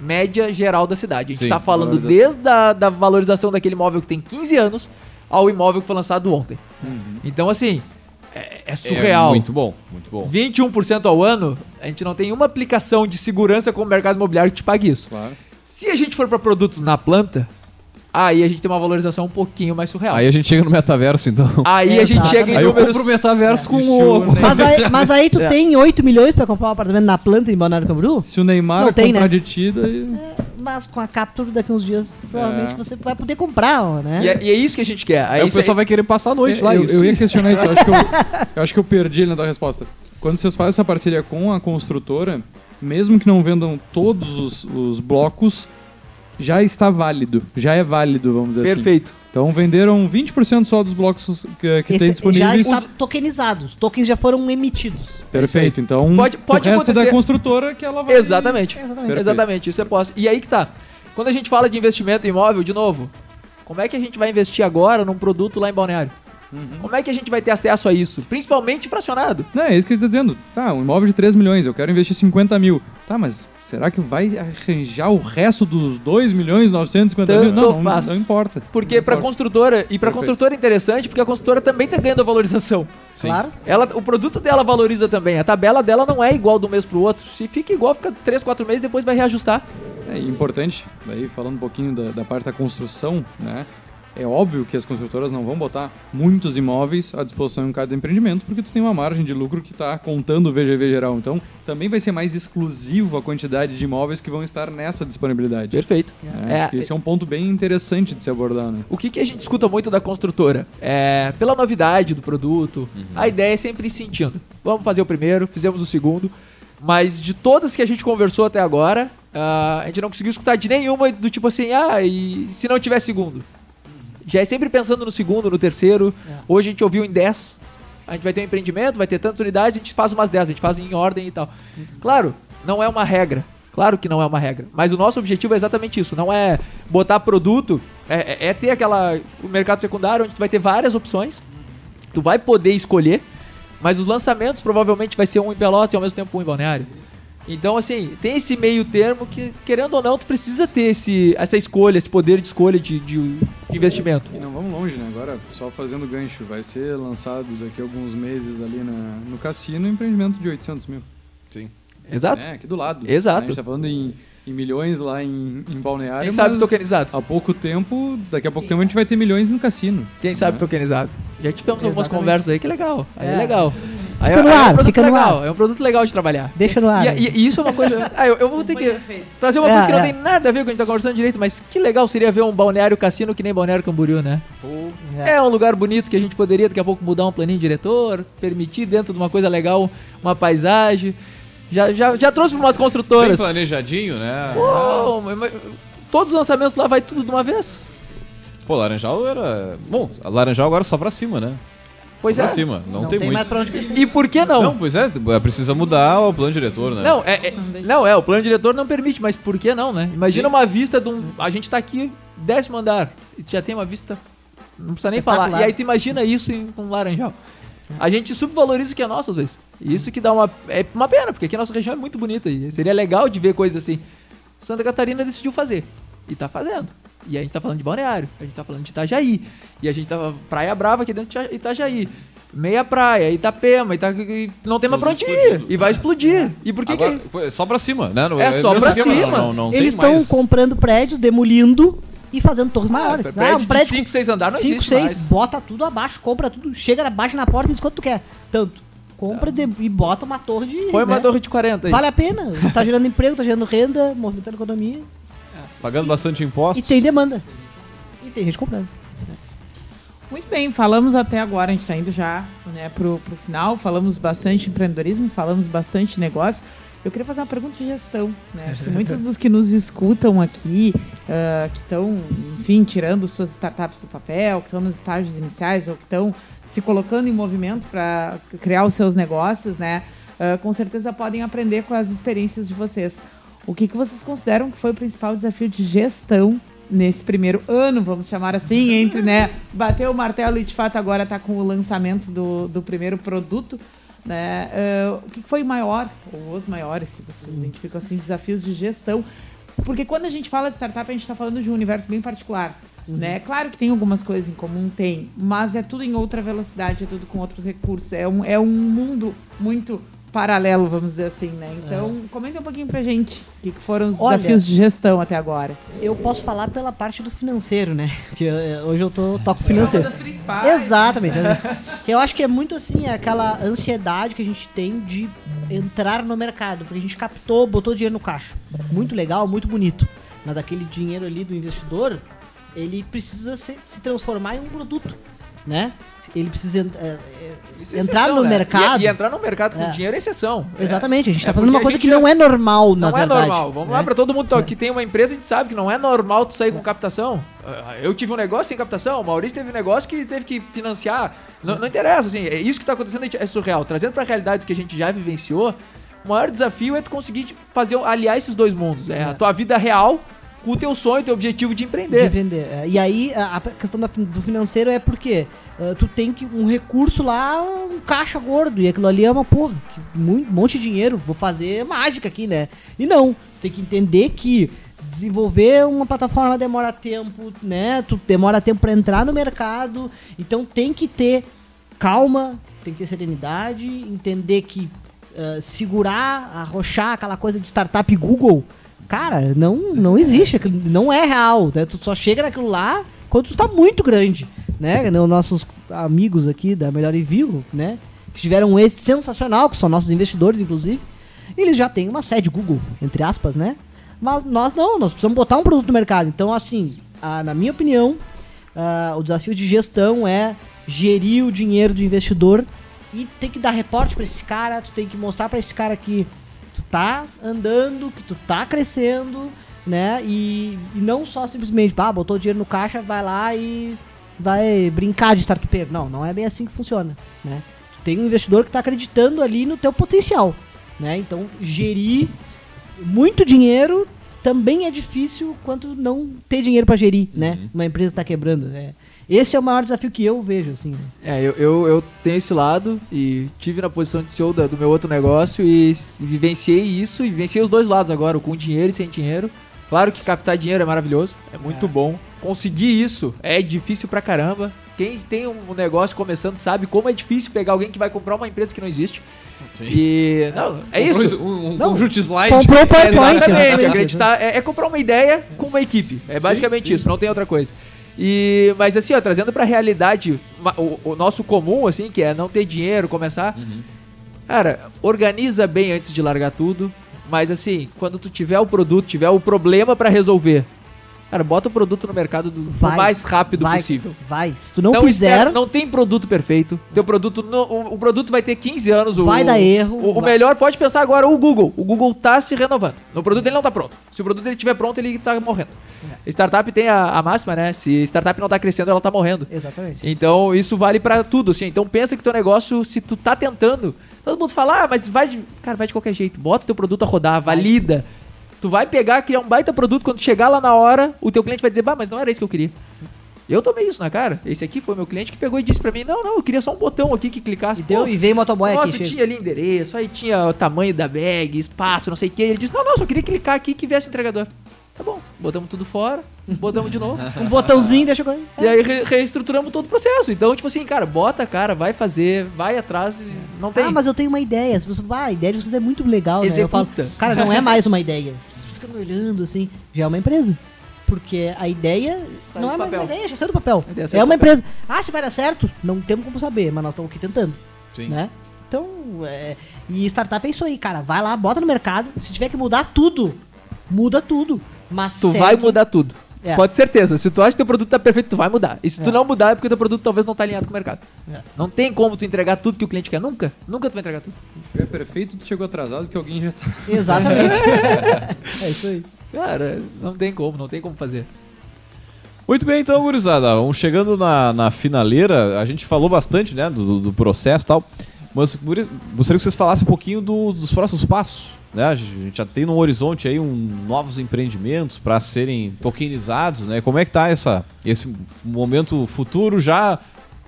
Média geral da cidade. A gente Sim, tá falando desde a da valorização daquele imóvel que tem 15 anos ao imóvel que foi lançado ontem. Então, assim, é, é surreal. É muito bom, muito bom. 21% ao ano, a gente não tem uma aplicação de segurança como o mercado imobiliário que te pague isso. Claro. Se a gente for para produtos na planta, aí a gente tem uma valorização um pouquinho mais surreal. Aí a gente chega no metaverso, então. Aí a gente Exatamente. chega em Aí eu compro o metaverso com Isso, o... né? Mas aí, *laughs* mas aí tu É. tem 8 milhões pra comprar um apartamento na planta em Balneário Camboriú? Se o Neymar Não tem, comprar né? de ti, daí... Mas com a Capture daqui uns dias, provavelmente É. você vai poder comprar, ó, né? E é, e é isso que a gente quer. Aí Aí o pessoal vai querer passar a noite lá. É, eu, eu ia questionar isso, eu acho que eu, *laughs* eu acho que eu perdi ele na tua resposta. Quando vocês fazem essa parceria com a construtora, mesmo que não vendam todos os, os blocos, já está válido. Já é válido, vamos dizer assim. Perfeito. Então venderam 20% só dos blocos que, que tem Esse já disponíveis. está tokenizado, os tokens já foram emitidos. Perfeito. Então, Pode- pode o resto acontecer- da construtora que ela vai... Exatamente. Exatamente. Exatamente, isso é posse. E aí que tá. Quando a gente fala de investimento em imóvel, de novo, como é que a gente vai investir agora num produto lá em Balneário? Como é que a gente vai ter acesso a isso? Principalmente fracionado. Não, é isso que ele tá dizendo. Tá, um imóvel de 3 milhões, eu quero investir 50 mil. Tá, mas será que vai arranjar o resto dos 2 milhões e 950 mil? Não, não, não importa. Porque importa. construtora, e pra Perfeito. construtora é interessante, porque a construtora também tá ganhando a valorização. Sim. Claro. Ela, o produto dela valoriza também. A tabela dela não é igual do mês pro outro. Se fica igual, fica 3, 4 meses, depois vai reajustar. É importante, daí falando um pouquinho da, da parte da construção, né? É óbvio que as construtoras não vão botar muitos imóveis à disposição em cada empreendimento, porque tu tem uma margem de lucro que está contando o VGV geral. Então, também vai ser mais exclusivo a quantidade de imóveis que vão estar nessa disponibilidade. Perfeito. É, que esse é um ponto bem interessante de se abordar, né? O que, que a gente escuta muito da construtora? É, pela novidade do produto, a ideia é sempre sentindo. Vamos fazer o primeiro, fizemos o segundo, mas de todas que a gente conversou até agora, ah, a gente não conseguiu escutar de nenhuma do tipo assim, ah, e se não tiver segundo? Já é sempre pensando no segundo, no terceiro. É. Hoje a gente ouviu em 10. A gente vai ter um empreendimento, vai ter tantas unidades, a gente faz umas 10, a gente faz em ordem e tal. Claro, não é uma regra. Claro que não é uma regra. Mas o nosso objetivo é exatamente isso. Não é botar produto, é, é- é ter aquela. O mercado secundário onde tu vai ter várias opções. Tu vai poder escolher. Mas os lançamentos provavelmente vai ser um em Pelotas e ao mesmo tempo um em Balneário. Então, assim, tem esse meio termo que, querendo ou não, tu precisa ter esse, essa escolha, esse poder de escolha de, de- de investimento. E não vamos longe, né? Agora, só fazendo gancho, vai ser lançado daqui a alguns meses ali na- no cassino um empreendimento de 800 mil. Sim. Exato. É, aqui do lado. Exato. A gente tá falando em, em milhões lá em, em Balneário. Quem sabe tokenizado? Há pouco tempo, daqui a pouco tempo a gente vai ter milhões no cassino. Quem sabe né? tokenizado? Já tivemos algumas Exatamente. conversas aí que legal. Aí é, É. legal. Fica é- no aí é um ar, fica no legal. ar. É um produto legal de trabalhar. Deixa no ar. E, e- e isso é uma coisa. *laughs* Ah, eu, eu vou ter que trazer uma É, coisa que não é. tem nada a ver com o que a gente tá conversando direito, mas que legal seria ver um balneário cassino que nem balneário Camboriú, né? É. É um lugar bonito que a gente poderia daqui a pouco mudar um planinho diretor, permitir dentro de uma coisa legal uma paisagem. Já, já, já trouxe para umas Bem construtoras. planejadinho, né? Pô, mas- mas todos os lançamentos lá vai tudo de uma vez. Pô, Laranjal era. Bom, Laranjal agora só pra cima, né? Pois pra é. cima. Não, Não tem, tem, muito. mais pra onde crescer. E por que não? Não, pois é, precisa mudar o plano diretor, né? Não, é, é- não, é, o plano diretor não permite, mas por que não, né? Imagina Sim. uma vista de um. A gente tá aqui, décimo andar, e tu já tem uma vista. Não precisa nem falar. E aí tu imagina isso em um laranjal. A gente subvaloriza o que é nosso, às vezes. E isso que dá uma. É uma pena, porque aqui a nossa região é muito bonita e seria legal de ver coisas assim. Santa Catarina decidiu fazer. E tá fazendo. E a gente tá falando de Balneário, a gente tá falando de Itajaí. E a gente tá. Praia Brava aqui dentro de Itajaí. Meia praia, Itapema, Ita... e não tem mais pra onde ir. E vai explodir. E por que Agora, que. é só pra cima, né? Não- É só pra esquema, cima. Não, não, não Eles estão mais. comprando prédios, demolindo e fazendo torres maiores. prédio um de prédio cinco, com seis andares não cinco, existe seis, mais. bota tudo abaixo, compra tudo, chega, bate na porta e diz quanto tu quer. Tanto. Compra de- e bota uma torre de. Põe uma né? torre de 40 aí. Vale a pena. Tá gerando *laughs* emprego, tá gerando renda, movimentando a economia. Pagando bastante E impostos. tem demanda. E tem gente comprando. Muito bem, falamos até agora, a gente está indo já né, pro, pro final, falamos bastante de empreendedorismo, falamos bastante negócio. Eu queria fazer uma pergunta de gestão, né? Acho que muitos dos que nos escutam aqui, ah, que estão, enfim, tirando suas startups do papel, que estão nos estágios iniciais ou que estão se colocando em movimento para criar os seus negócios, né? ah, com certeza podem aprender com as experiências de vocês. O que, que vocês consideram que foi o principal desafio de gestão nesse primeiro ano, vamos chamar assim, entre, né, bater o martelo e de fato agora está com o lançamento do, do primeiro produto, né? Ah, o que foi maior, ou os maiores, se vocês identificam assim, desafios de gestão? Porque quando a gente fala de startup, a gente está falando de um universo bem particular. Né? Claro que tem algumas coisas em comum, tem, mas é tudo em outra velocidade, é tudo com outros recursos. É um, é um mundo muito paralelo, vamos dizer assim, né? Então, comenta um pouquinho pra gente o que, que foram os Olha- desafios de gestão até agora. Eu posso falar pela parte do financeiro, né? Porque eh, hoje eu tô, toco financeiro. principais. Exatamente. *laughs* Eu acho que é muito assim aquela ansiedade que a gente tem de entrar no mercado, porque a gente captou, botou dinheiro no caixa. Muito legal, muito bonito. Mas aquele dinheiro ali do investidor, ele precisa se, se transformar em um produto. né? Ele precisa ent- é, é, Isso é entrar exceção, no né? mercado. E, e entrar no mercado com É. dinheiro é exceção. Exatamente, a gente É tá fazendo porque uma a coisa que não é normal, na Não é verdade. normal. Vamos lá pra todo mundo to- que tem uma empresa, a gente sabe que não é normal tu sair com captação. Ah, Eu tive um negócio sem captação, o Maurício teve um negócio que teve que financiar. Não, não interessa, assim, é isso que tá acontecendo é surreal. Trazendo pra realidade que a gente já vivenciou, o maior desafio é tu conseguir tipo, fazer aliar esses dois mundos. É, a É. tua vida real o teu sonho, teu objetivo de empreender. De empreender. é. E aí, a, questão do financeiro é porque ah, tu tem que um recurso lá, um caixa gordo, e aquilo ali é uma porra, um monte de dinheiro, vou fazer mágica aqui, né? E não, tem que entender que desenvolver uma plataforma demora tempo, né? Tu demora tempo para entrar no mercado, então tem que ter calma, tem que ter serenidade, entender que ah, segurar, arrochar aquela coisa de startup Google, cara, não, não existe, não é real, né? Tu só chega naquilo lá quando tu tá muito grande, né? Os nossos amigos aqui da Melhor Envio, né? Que tiveram um êxito sensacional, que são nossos investidores, inclusive, eles já têm uma sede Google, entre aspas, né? Mas nós não, nós precisamos botar um produto no mercado. Então, assim, ah, na minha opinião, ah, o desafio de gestão é gerir o dinheiro do investidor e tem que dar reporte pra esse cara, tu tem que mostrar pra esse cara que tu tá andando, que tu tá crescendo, né? E, e não só simplesmente, ah, botou dinheiro no caixa, vai lá e vai brincar de startupeiro. Não, não é bem assim que funciona, né? Tu tem um investidor que tá acreditando ali no teu potencial, né? Então, gerir muito dinheiro também é difícil quanto não ter dinheiro pra gerir, né? Uma empresa que tá quebrando, né? Esse é o maior desafio que eu vejo, assim. né? É, eu, eu, eu tenho esse lado e tive na posição de CEO da- do meu outro negócio e vivenciei isso e vivenciei os dois lados agora, com dinheiro e sem dinheiro. Claro que captar dinheiro é maravilhoso, é muito É. bom. Conseguir isso é difícil pra caramba. Quem tem um negócio começando sabe como é difícil pegar alguém que vai comprar uma empresa que não existe. Sim. E. Não, é isso. Um, um Não, conjunto de slide. comprou o PowerPoint, Exatamente, exatamente. acreditar é, é comprar uma ideia com uma equipe. É basicamente sim. isso, não tem outra coisa. E, mas assim, ó, trazendo pra realidade o, o nosso comum, assim, que é não ter dinheiro, começar. Uhum. Cara, organiza bem antes de largar tudo. Mas assim, quando tu tiver o produto, tiver o problema pra resolver, cara, bota o produto no mercado do, Vai, o mais rápido vai, possível. Vai. Se tu não, fizer, espera- não tem produto perfeito. Teu produto, não- o, o produto vai ter 15 anos. o- Vai dar erro, O, o vai- melhor pode pensar agora o Google. O Google tá se renovando. O produto dele não tá pronto. Se o produto dele estiver pronto, ele tá morrendo. É. Startup tem a, a máxima, né? Se startup não tá crescendo, ela tá morrendo. Exatamente. Então isso vale pra tudo, assim. Então pensa que teu negócio, se tu tá tentando, todo mundo fala, ah, mas vai de. Cara, vai de qualquer jeito. Bota teu produto a rodar, valida. Tu vai pegar, criar um baita produto, quando chegar lá na hora, o teu cliente vai dizer, bah, mas não era isso que eu queria. Eu tomei isso na cara. Esse aqui foi meu cliente que pegou e disse pra mim, não, não, eu queria só um botão aqui que clicasse. E, deu, e veio motoboy nossa, aqui. chega. tinha ali endereço, aí tinha o tamanho da bag, espaço, não sei o que. Ele disse, não, não, só queria clicar aqui que viesse o entregador. Tá bom, botamos tudo fora, botamos de novo. *laughs* Um botãozinho, deixa eu... E aí re- reestruturamos todo o processo. Então, tipo assim, cara, bota a cara, vai fazer, vai atrás, e não tem. Ah, mas eu tenho uma ideia. Ah, a ideia de vocês é muito legal, né? Eu falo, Executa. cara, não é mais uma ideia. Se tu fica me olhando assim, já é uma empresa. Porque a ideia Saiu não é mais papel. uma ideia, já saiu do papel. É do uma papel. empresa. Ah, se vai dar certo? Não temos como saber, mas nós estamos aqui tentando, Sim. né? Então, é... e startup é isso aí, cara. Vai lá, bota no mercado. Se tiver que mudar tudo, muda tudo. Mas Tu segue- vai mudar tudo. É. Pode ter certeza. Se tu acha que teu produto tá perfeito, tu vai mudar. E se tu É. não mudar, é porque teu produto talvez não tá alinhado com o mercado. É. Não tem como tu entregar tudo que o cliente quer. Nunca. Nunca tu vai entregar tudo. É perfeito, tu chegou atrasado que alguém já tá. Exatamente. *laughs* é isso aí. Cara, não tem como, não tem como fazer. Muito bem, então, gurizada. Vamos chegando na, na finaleira. A gente falou bastante, né, do, do processo e tal. Mas gostaria que vocês falassem um pouquinho do- dos próximos passos. Né? A gente já tem no horizonte aí um, novos empreendimentos para serem tokenizados, né? Como é que tá essa, esse momento futuro já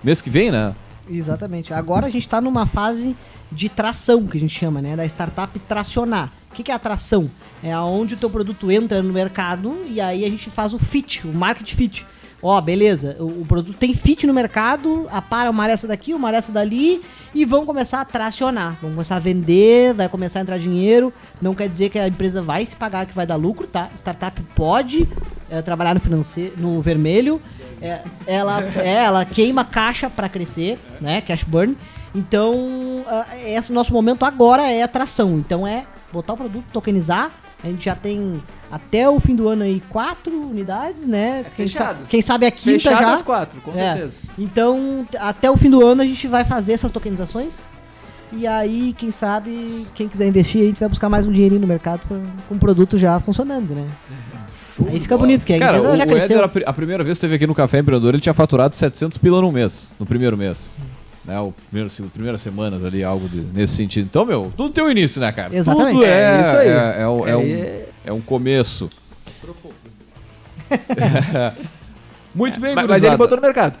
mês que vem, né? Exatamente. Agora a gente está numa fase de tração, que a gente chama, né? Da startup tracionar. O que, que é a tração? É aonde o teu produto entra no mercado e aí a gente faz o fit, o market fit. Ó, beleza, o, o produto tem fit no mercado, a para uma essa daqui, uma essa dali, e vão começar a tracionar. Vão começar a vender, vai começar a entrar dinheiro. Não quer dizer que a empresa vai se pagar, que vai dar lucro, tá? Startup pode eh, trabalhar no, financeiro, no vermelho. É, ela, é, ela queima caixa para crescer, né? Cash burn. Então, ah, esse nosso momento agora é atração. Então é botar o produto, tokenizar, A gente já tem até o fim do ano aí quatro unidades, né? quem, sa- quem sabe a quinta Fechadas já. quatro, com É. certeza. Então, até o fim do ano a gente vai fazer essas tokenizações. E aí, quem sabe, quem quiser investir, a gente vai buscar mais um dinheirinho no mercado pra- com o produto já funcionando, né? aí fica bonito, que a Cara, já o cresceu. Éder, a primeira vez que esteve aqui no Café Empreendedor, ele tinha faturado 700 pila no mês, no primeiro mês. Né, o primeiro, se- primeiras semanas ali, algo de- nesse sentido. Então, meu, tudo tem um início, né, cara? Exatamente. Tudo é, É isso aí. É, é um- é um, É. é um começo. *laughs* Muito bem, Mas, mas gurizada. ele botou no mercado.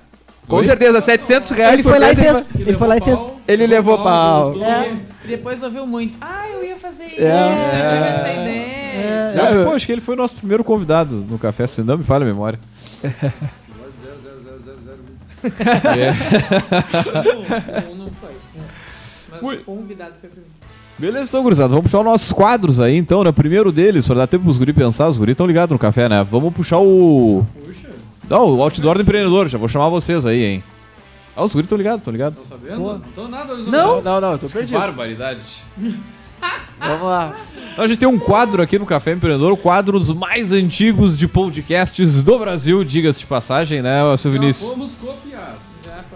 Com Oi? certeza, 700 reais Ele por foi lá e fez. Ele foi lá e fez. Ele levou pau. É. E depois ouviu muito. Ah, eu ia fazer isso. É. Eu tive essa ideia. Eu acho, pô, acho que ele foi o nosso primeiro convidado no café, se não me falha a memória. *laughs* Ou não foi. Mas Ui. convidado foi primeiro. Beleza, então, gurizada. Vamos puxar os nossos quadros aí, então, né? Primeiro deles, pra dar tempo pros guri pensar. Os guri estão ligados no café, né? Vamos puxar o... Não, o outdoor do empreendedor. Já vou chamar vocês aí, hein? Ah, os guri estão ligados, estão ligados. Estão sabendo? Não estão nada. Não? Não, não, eu tô Que perdido. barbaridade. *laughs* Vamos lá. Então, a gente tem um quadro aqui no Café Empreendedor, o quadro dos mais antigos de podcasts do Brasil, diga-se de passagem, né, seu Já Vinícius? fomos copiados.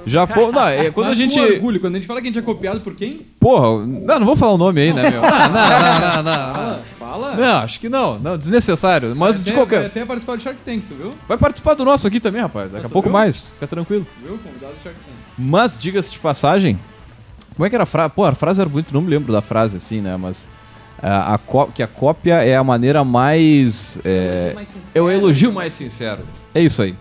Já foi. Não, é quando a Mas gente. com orgulho, quando a gente fala que a gente é copiado por quem? Porra, não, não vou falar o nome aí, né, meu? Ah, *laughs* não, não, não, não, não. Fala. Não, acho que não, não, desnecessário. Mas Vai de até- qualquer. Vai até participar do Shark Tank, tu viu? Vai participar do nosso aqui também, rapaz. Daqui a Nossa, pouco viu? mais. Fica tranquilo. Viu? Convidado do Shark Tank. Mas, diga-se de passagem, como é que era a frase? Pô, a frase era bonita, não me lembro da frase assim, né? Mas a, a que a cópia é a maneira mais. É, é o elogio mais sincero. É isso aí.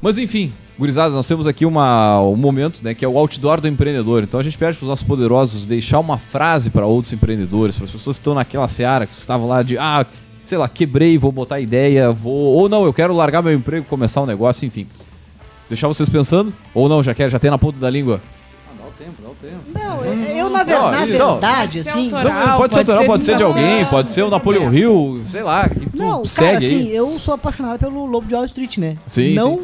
Mas enfim, gurizada, nós temos aqui uma, um momento, né, que é o outdoor do empreendedor. Então a gente pede para os nossos poderosos deixar uma frase para outros empreendedores, para as pessoas que estão naquela seara, que estavam lá de, ah, sei lá, quebrei, vou botar ideia, vou. Ou não, eu quero largar meu emprego, começar um negócio, enfim. Deixar vocês pensando? Ou não, já quer, já tem na ponta da língua? Tempo, dá o tempo. Não, eu, eu, na, ver- Não, na então- verdade, Pode ser assim. autoral. Não, pode ser autoral, pode ser de alguém, pode ser o Napoleão tem Hill, sei lá, que tu Não, segue cara, assim, aí. eu sou apaixonado pelo Lobo de Wall Street, né? Sim, Não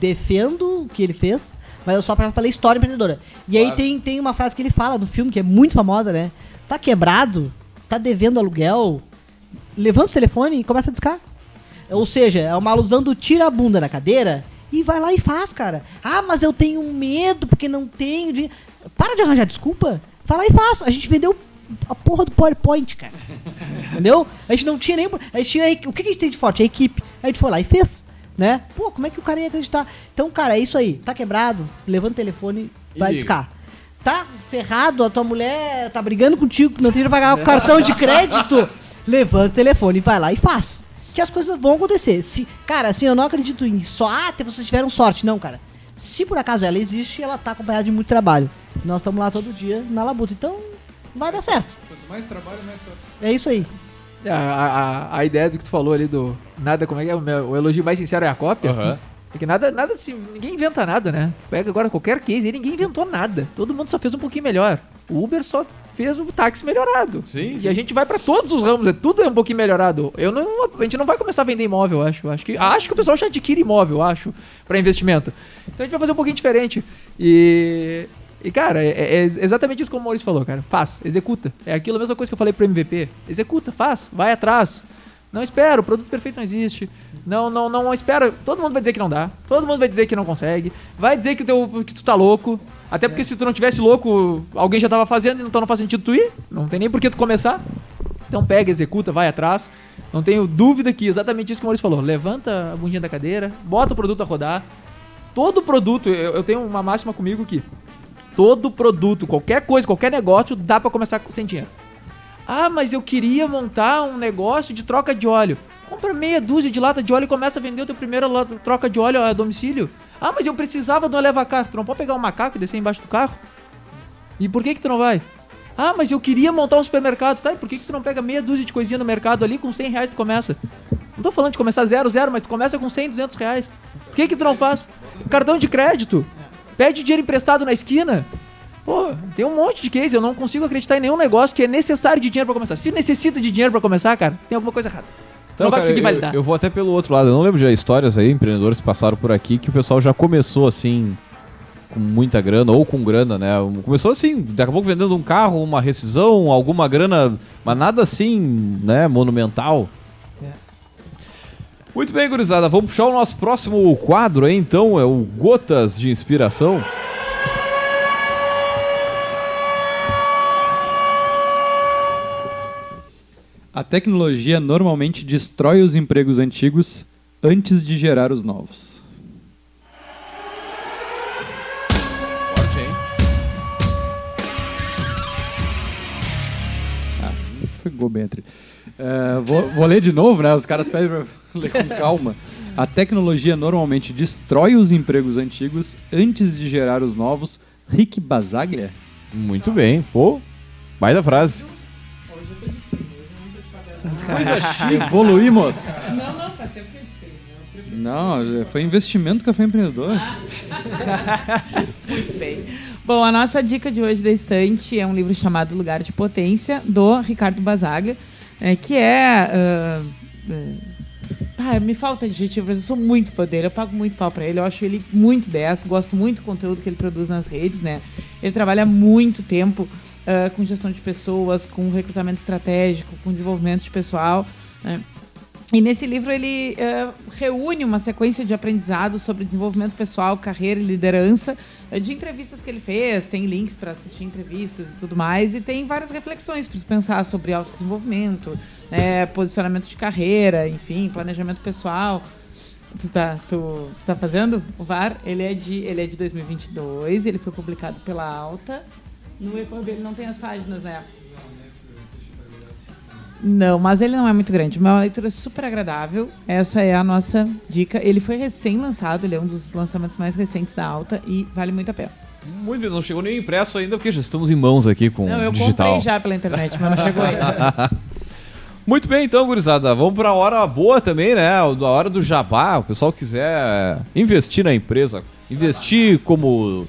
defendo o que ele fez, mas eu sou apaixonado pela história empreendedora. E aí Claro. tem, tem uma frase que ele fala no filme que é muito famosa, né? Tá quebrado, tá devendo aluguel, levanta o telefone e começa a discar. Ou seja, é uma alusão do tira a bunda da cadeira e vai lá e faz, cara. Ah, mas eu tenho medo porque não tenho dinheiro. Para de arranjar desculpa. Lá e faz. A gente vendeu a porra do PowerPoint, cara. Entendeu? A gente não tinha nem. A gente tinha, o que a gente tem de forte? A equipe. A gente foi lá e fez. Né? Pô, como é que o cara ia acreditar? Então, cara, é isso aí. Tá quebrado, levanta o telefone, E vai liga. discar. Tá ferrado, a tua mulher tá brigando contigo, não tem que pagar o *laughs* cartão de crédito. Levanta o telefone, vai lá e faz. Que as coisas vão acontecer. Se, cara, assim, eu não acredito em só, ah, vocês tiveram sorte. Não, cara. Se por acaso ela existe, ela tá acompanhada de muito trabalho. Nós estamos lá todo dia na labuta. Então, vai dar certo. Quanto mais trabalho, mais sorte. É isso aí. A, a, a ideia do que tu falou ali do. Nada, como é que é? O, meu- o elogio mais sincero é a cópia. Aham. Porque nada, nada assim, ninguém inventa nada, né? Tu pega agora qualquer case aí, ninguém inventou nada. Todo mundo só fez um pouquinho melhor. O Uber só fez o táxi melhorado. Sim, E sim. a gente vai pra todos os ramos, é tudo é um pouquinho melhorado. Eu não, a gente não vai começar a vender imóvel, eu acho. Acho que, acho que o pessoal já adquire imóvel, eu acho, pra investimento. Então a gente vai fazer um pouquinho diferente. E e cara, é, é exatamente isso como o Maurício falou, cara. Faz, executa. É aquilo a mesma coisa que eu falei pro MVP. Executa, faz, vai atrás. Não espera, o produto perfeito não existe. Não, não, não espera. Todo mundo vai dizer que não dá. Todo mundo vai dizer que não consegue. Vai dizer que, teu, que tu tá louco. Até porque se tu não tivesse louco, alguém já tava fazendo, então não faz sentido tu ir. Não tem nem por que tu começar. Então pega, executa, vai atrás. Não tenho dúvida que exatamente isso que o Maurício falou. Levanta a bundinha da cadeira, bota o produto a rodar. Todo produto, eu, eu tenho uma máxima comigo que todo produto, qualquer coisa, qualquer negócio, dá pra começar sem dinheiro. Ah, mas eu queria montar um negócio de troca de óleo. Compra meia dúzia de lata de óleo e começa a vender o teu primeiro troca de óleo a domicílio. Ah, mas eu precisava de um leva-carro. Tu não pode pegar um macaco e descer embaixo do carro? E por que que tu não vai? Ah, mas eu queria montar um supermercado. Tá, e por que que tu não pega meia dúzia de coisinha no mercado ali, com 100 reais tu começa? Não tô falando de começar zero, zero, mas tu começa com 100, 200 reais. Por que que tu não faz? Cartão de crédito. Pede dinheiro emprestado na esquina. Pô, tem um monte de case. Eu não consigo acreditar em nenhum negócio que é necessário de dinheiro pra começar. Se necessita de dinheiro pra começar, cara, tem alguma coisa errada. Então, não vai cara, conseguir eu- validar. Eu, vou até pelo outro lado. Eu não lembro de histórias aí, empreendedores que passaram por aqui, que o pessoal já começou assim. com muita grana ou com grana, né? Começou assim, daqui a pouco vendendo um carro, uma rescisão, alguma grana, mas nada assim, né, monumental. Muito bem, gurizada, vamos puxar o nosso próximo quadro aí, então, é o Gotas de Inspiração. A tecnologia normalmente destrói os empregos antigos antes de gerar os novos. Forte, hein? Foi gol bem entre. É, vou, vou ler de novo, né? Os caras pedem pra *laughs* ler com calma. A tecnologia normalmente destrói os empregos antigos antes de gerar os novos. Rick Basaglia? Muito bem, pô, vai da frase. Coisa chique. Evoluímos! Não, não, faz tempo que a gente tem. Não, foi investimento café empreendedor. *laughs* Muito bem. Bom, a nossa dica de hoje da estante é um livro chamado Lugar de Potência, do Ricardo Basaglia, é, que é. ah, é, ah, me falta adjetivo, mas eu sou muito fã dele, eu pago muito pau pra ele, eu acho ele muito 10, gosto muito do conteúdo que ele produz nas redes, né? Ele trabalha há muito tempo ah, com gestão de pessoas, com recrutamento estratégico, com desenvolvimento de pessoal, né? E nesse livro ele eh, reúne uma sequência de aprendizados sobre desenvolvimento pessoal, carreira e liderança, eh, de entrevistas que ele fez, tem links para assistir entrevistas e tudo mais, e tem várias reflexões para pensar sobre autodesenvolvimento, né, posicionamento de carreira, enfim, planejamento pessoal. Tu tá, tu, tu tá fazendo o VAR? Ele é, de, ele é de 2022, ele foi publicado pela Alta. No EPUB ele não tem as páginas, né? Não, mas ele não é muito grande. Uma leitura super agradável. Essa é a nossa dica. Ele foi recém-lançado, ele é um dos lançamentos mais recentes da Alta e vale muito a pena. Muito bem, não chegou nem impresso ainda, porque já estamos em mãos aqui com não, eu digital. comprei já pela internet, mas não chegou ainda. *laughs* Muito bem, então, gurizada. Vamos para a hora boa também, né? A hora do jabá. O pessoal quiser investir na empresa, investir como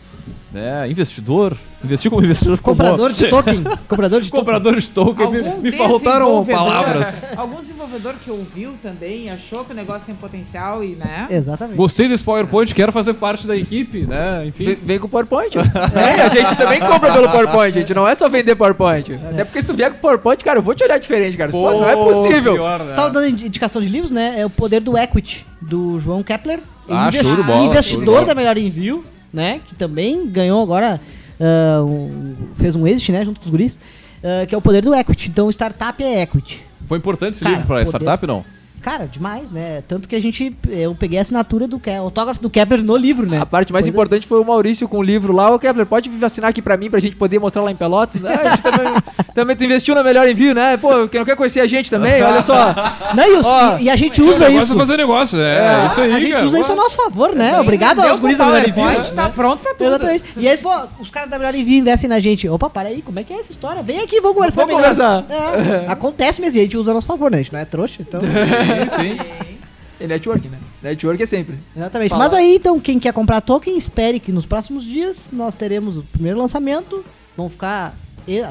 né, investidor, investir como investidor ficou Comprador de token. Comprador de *laughs* token. Comprador de token. Me, me faltaram palavras. *laughs* Algum desenvolvedor que ouviu também, achou que o negócio tem potencial e, né? Exatamente. Gostei desse PowerPoint, quero fazer parte da equipe, né? Enfim. Vem, vem com o PowerPoint. *laughs* É, a gente também compra pelo PowerPoint, gente. Não é só vender PowerPoint. Até porque se tu vier com PowerPoint, cara, eu vou te olhar diferente, cara. Pô, não é possível. pior, né? Tava dando indi- indicação de livros, né? É o Poder do Equity, do João Kepler. Ah, Inves- show de bola, show de Investidor bola. da Melhor Envio, né? Que também ganhou agora, ah, um- fez um exit, né? Junto com os guris. ah, que é o Poder do Equity. Então, startup é equity. Foi importante esse Cara, livro para poder- startup, não? Cara, demais, né? Tanto que a gente. Eu peguei a assinatura do Ke- autógrafo do Kepler no livro, né? A parte mais Poder- importante foi o Maurício com o livro lá. Ô, Kepler, pode assinar aqui pra mim, pra gente poder mostrar lá em Pelotas? Ah, a gente também, *laughs* também tu investiu na Melhor Envio, né? Pô, quem não quer conhecer a gente também? Olha só. *laughs* Não, e, os- Ó, e- e a gente usa negócio isso. é fazer negócio, é, isso aí, a gente cara. usa isso a nosso favor, né? Obrigado aos guris da Melhor Envio. PowerPoint, Tá pronto pra tudo. Exatamente. E aí, pô, os caras da Melhor Envio investem na gente. Opa, para aí, como é que é essa história? Vem aqui, vamos conversar Vamos conversar. É, acontece mesmo, e a gente usa a nosso favor, né? A gente não é trouxa, então. *laughs* Sim, sim. É network, né? Network é sempre. Exatamente. Fala. Mas aí, então, quem quer comprar token, espere que nos próximos dias nós teremos o primeiro lançamento. Vão ficar.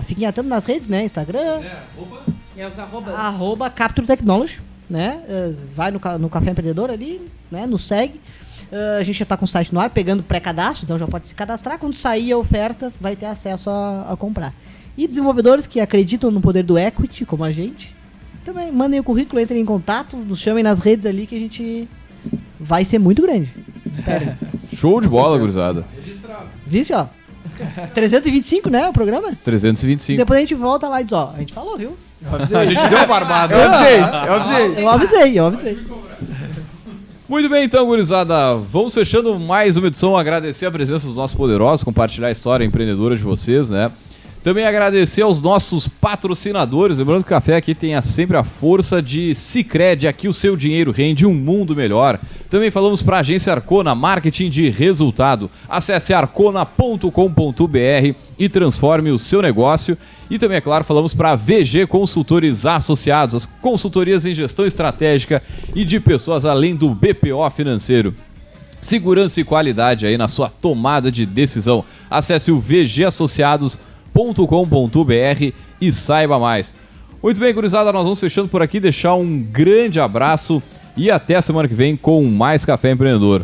Fiquem atentos nas redes, né? Instagram, E é os arrobas. arroba Capture Technology, né? Eh, Vai no, no Café Empreendedor ali, né? Nos segue. Eh, a gente já tá com o site no ar, pegando pré-cadastro, então já pode se cadastrar. Quando sair a oferta, vai ter acesso a, a comprar. E desenvolvedores que acreditam no poder do equity, como a gente, também mandem o currículo, entrem em contato, nos chamem nas redes ali que a gente vai ser muito grande. Esperem. *laughs* Show de bola, gurizada. Vice, ó. 325, né? O programa? 325. Depois a gente volta lá e diz, ó, a gente falou, viu? A gente deu uma barbada. Eu avisei, eu avisei. Eu avisei, eu avisei. Muito bem, então, gurizada. Vamos fechando mais uma edição. Agradecer a presença dos nossos poderosos, compartilhar a história empreendedora de vocês, né? Também agradecer aos nossos patrocinadores. Lembrando que o café aqui tem sempre a força de Cicred. Aqui o seu dinheiro rende um mundo melhor. Também falamos para a agência Arcona, marketing de resultado. Acesse arcona.com.br e transforme o seu negócio. E também, é claro, falamos para a VG Consultores Associados, as consultorias em gestão estratégica e de pessoas além do BPO financeiro. Segurança e qualidade aí na sua tomada de decisão. Acesse o vgassociados.com.br e saiba mais. Muito bem, gurizada, nós vamos fechando por aqui, deixar um grande abraço e até a semana que vem com mais Café Empreendedor.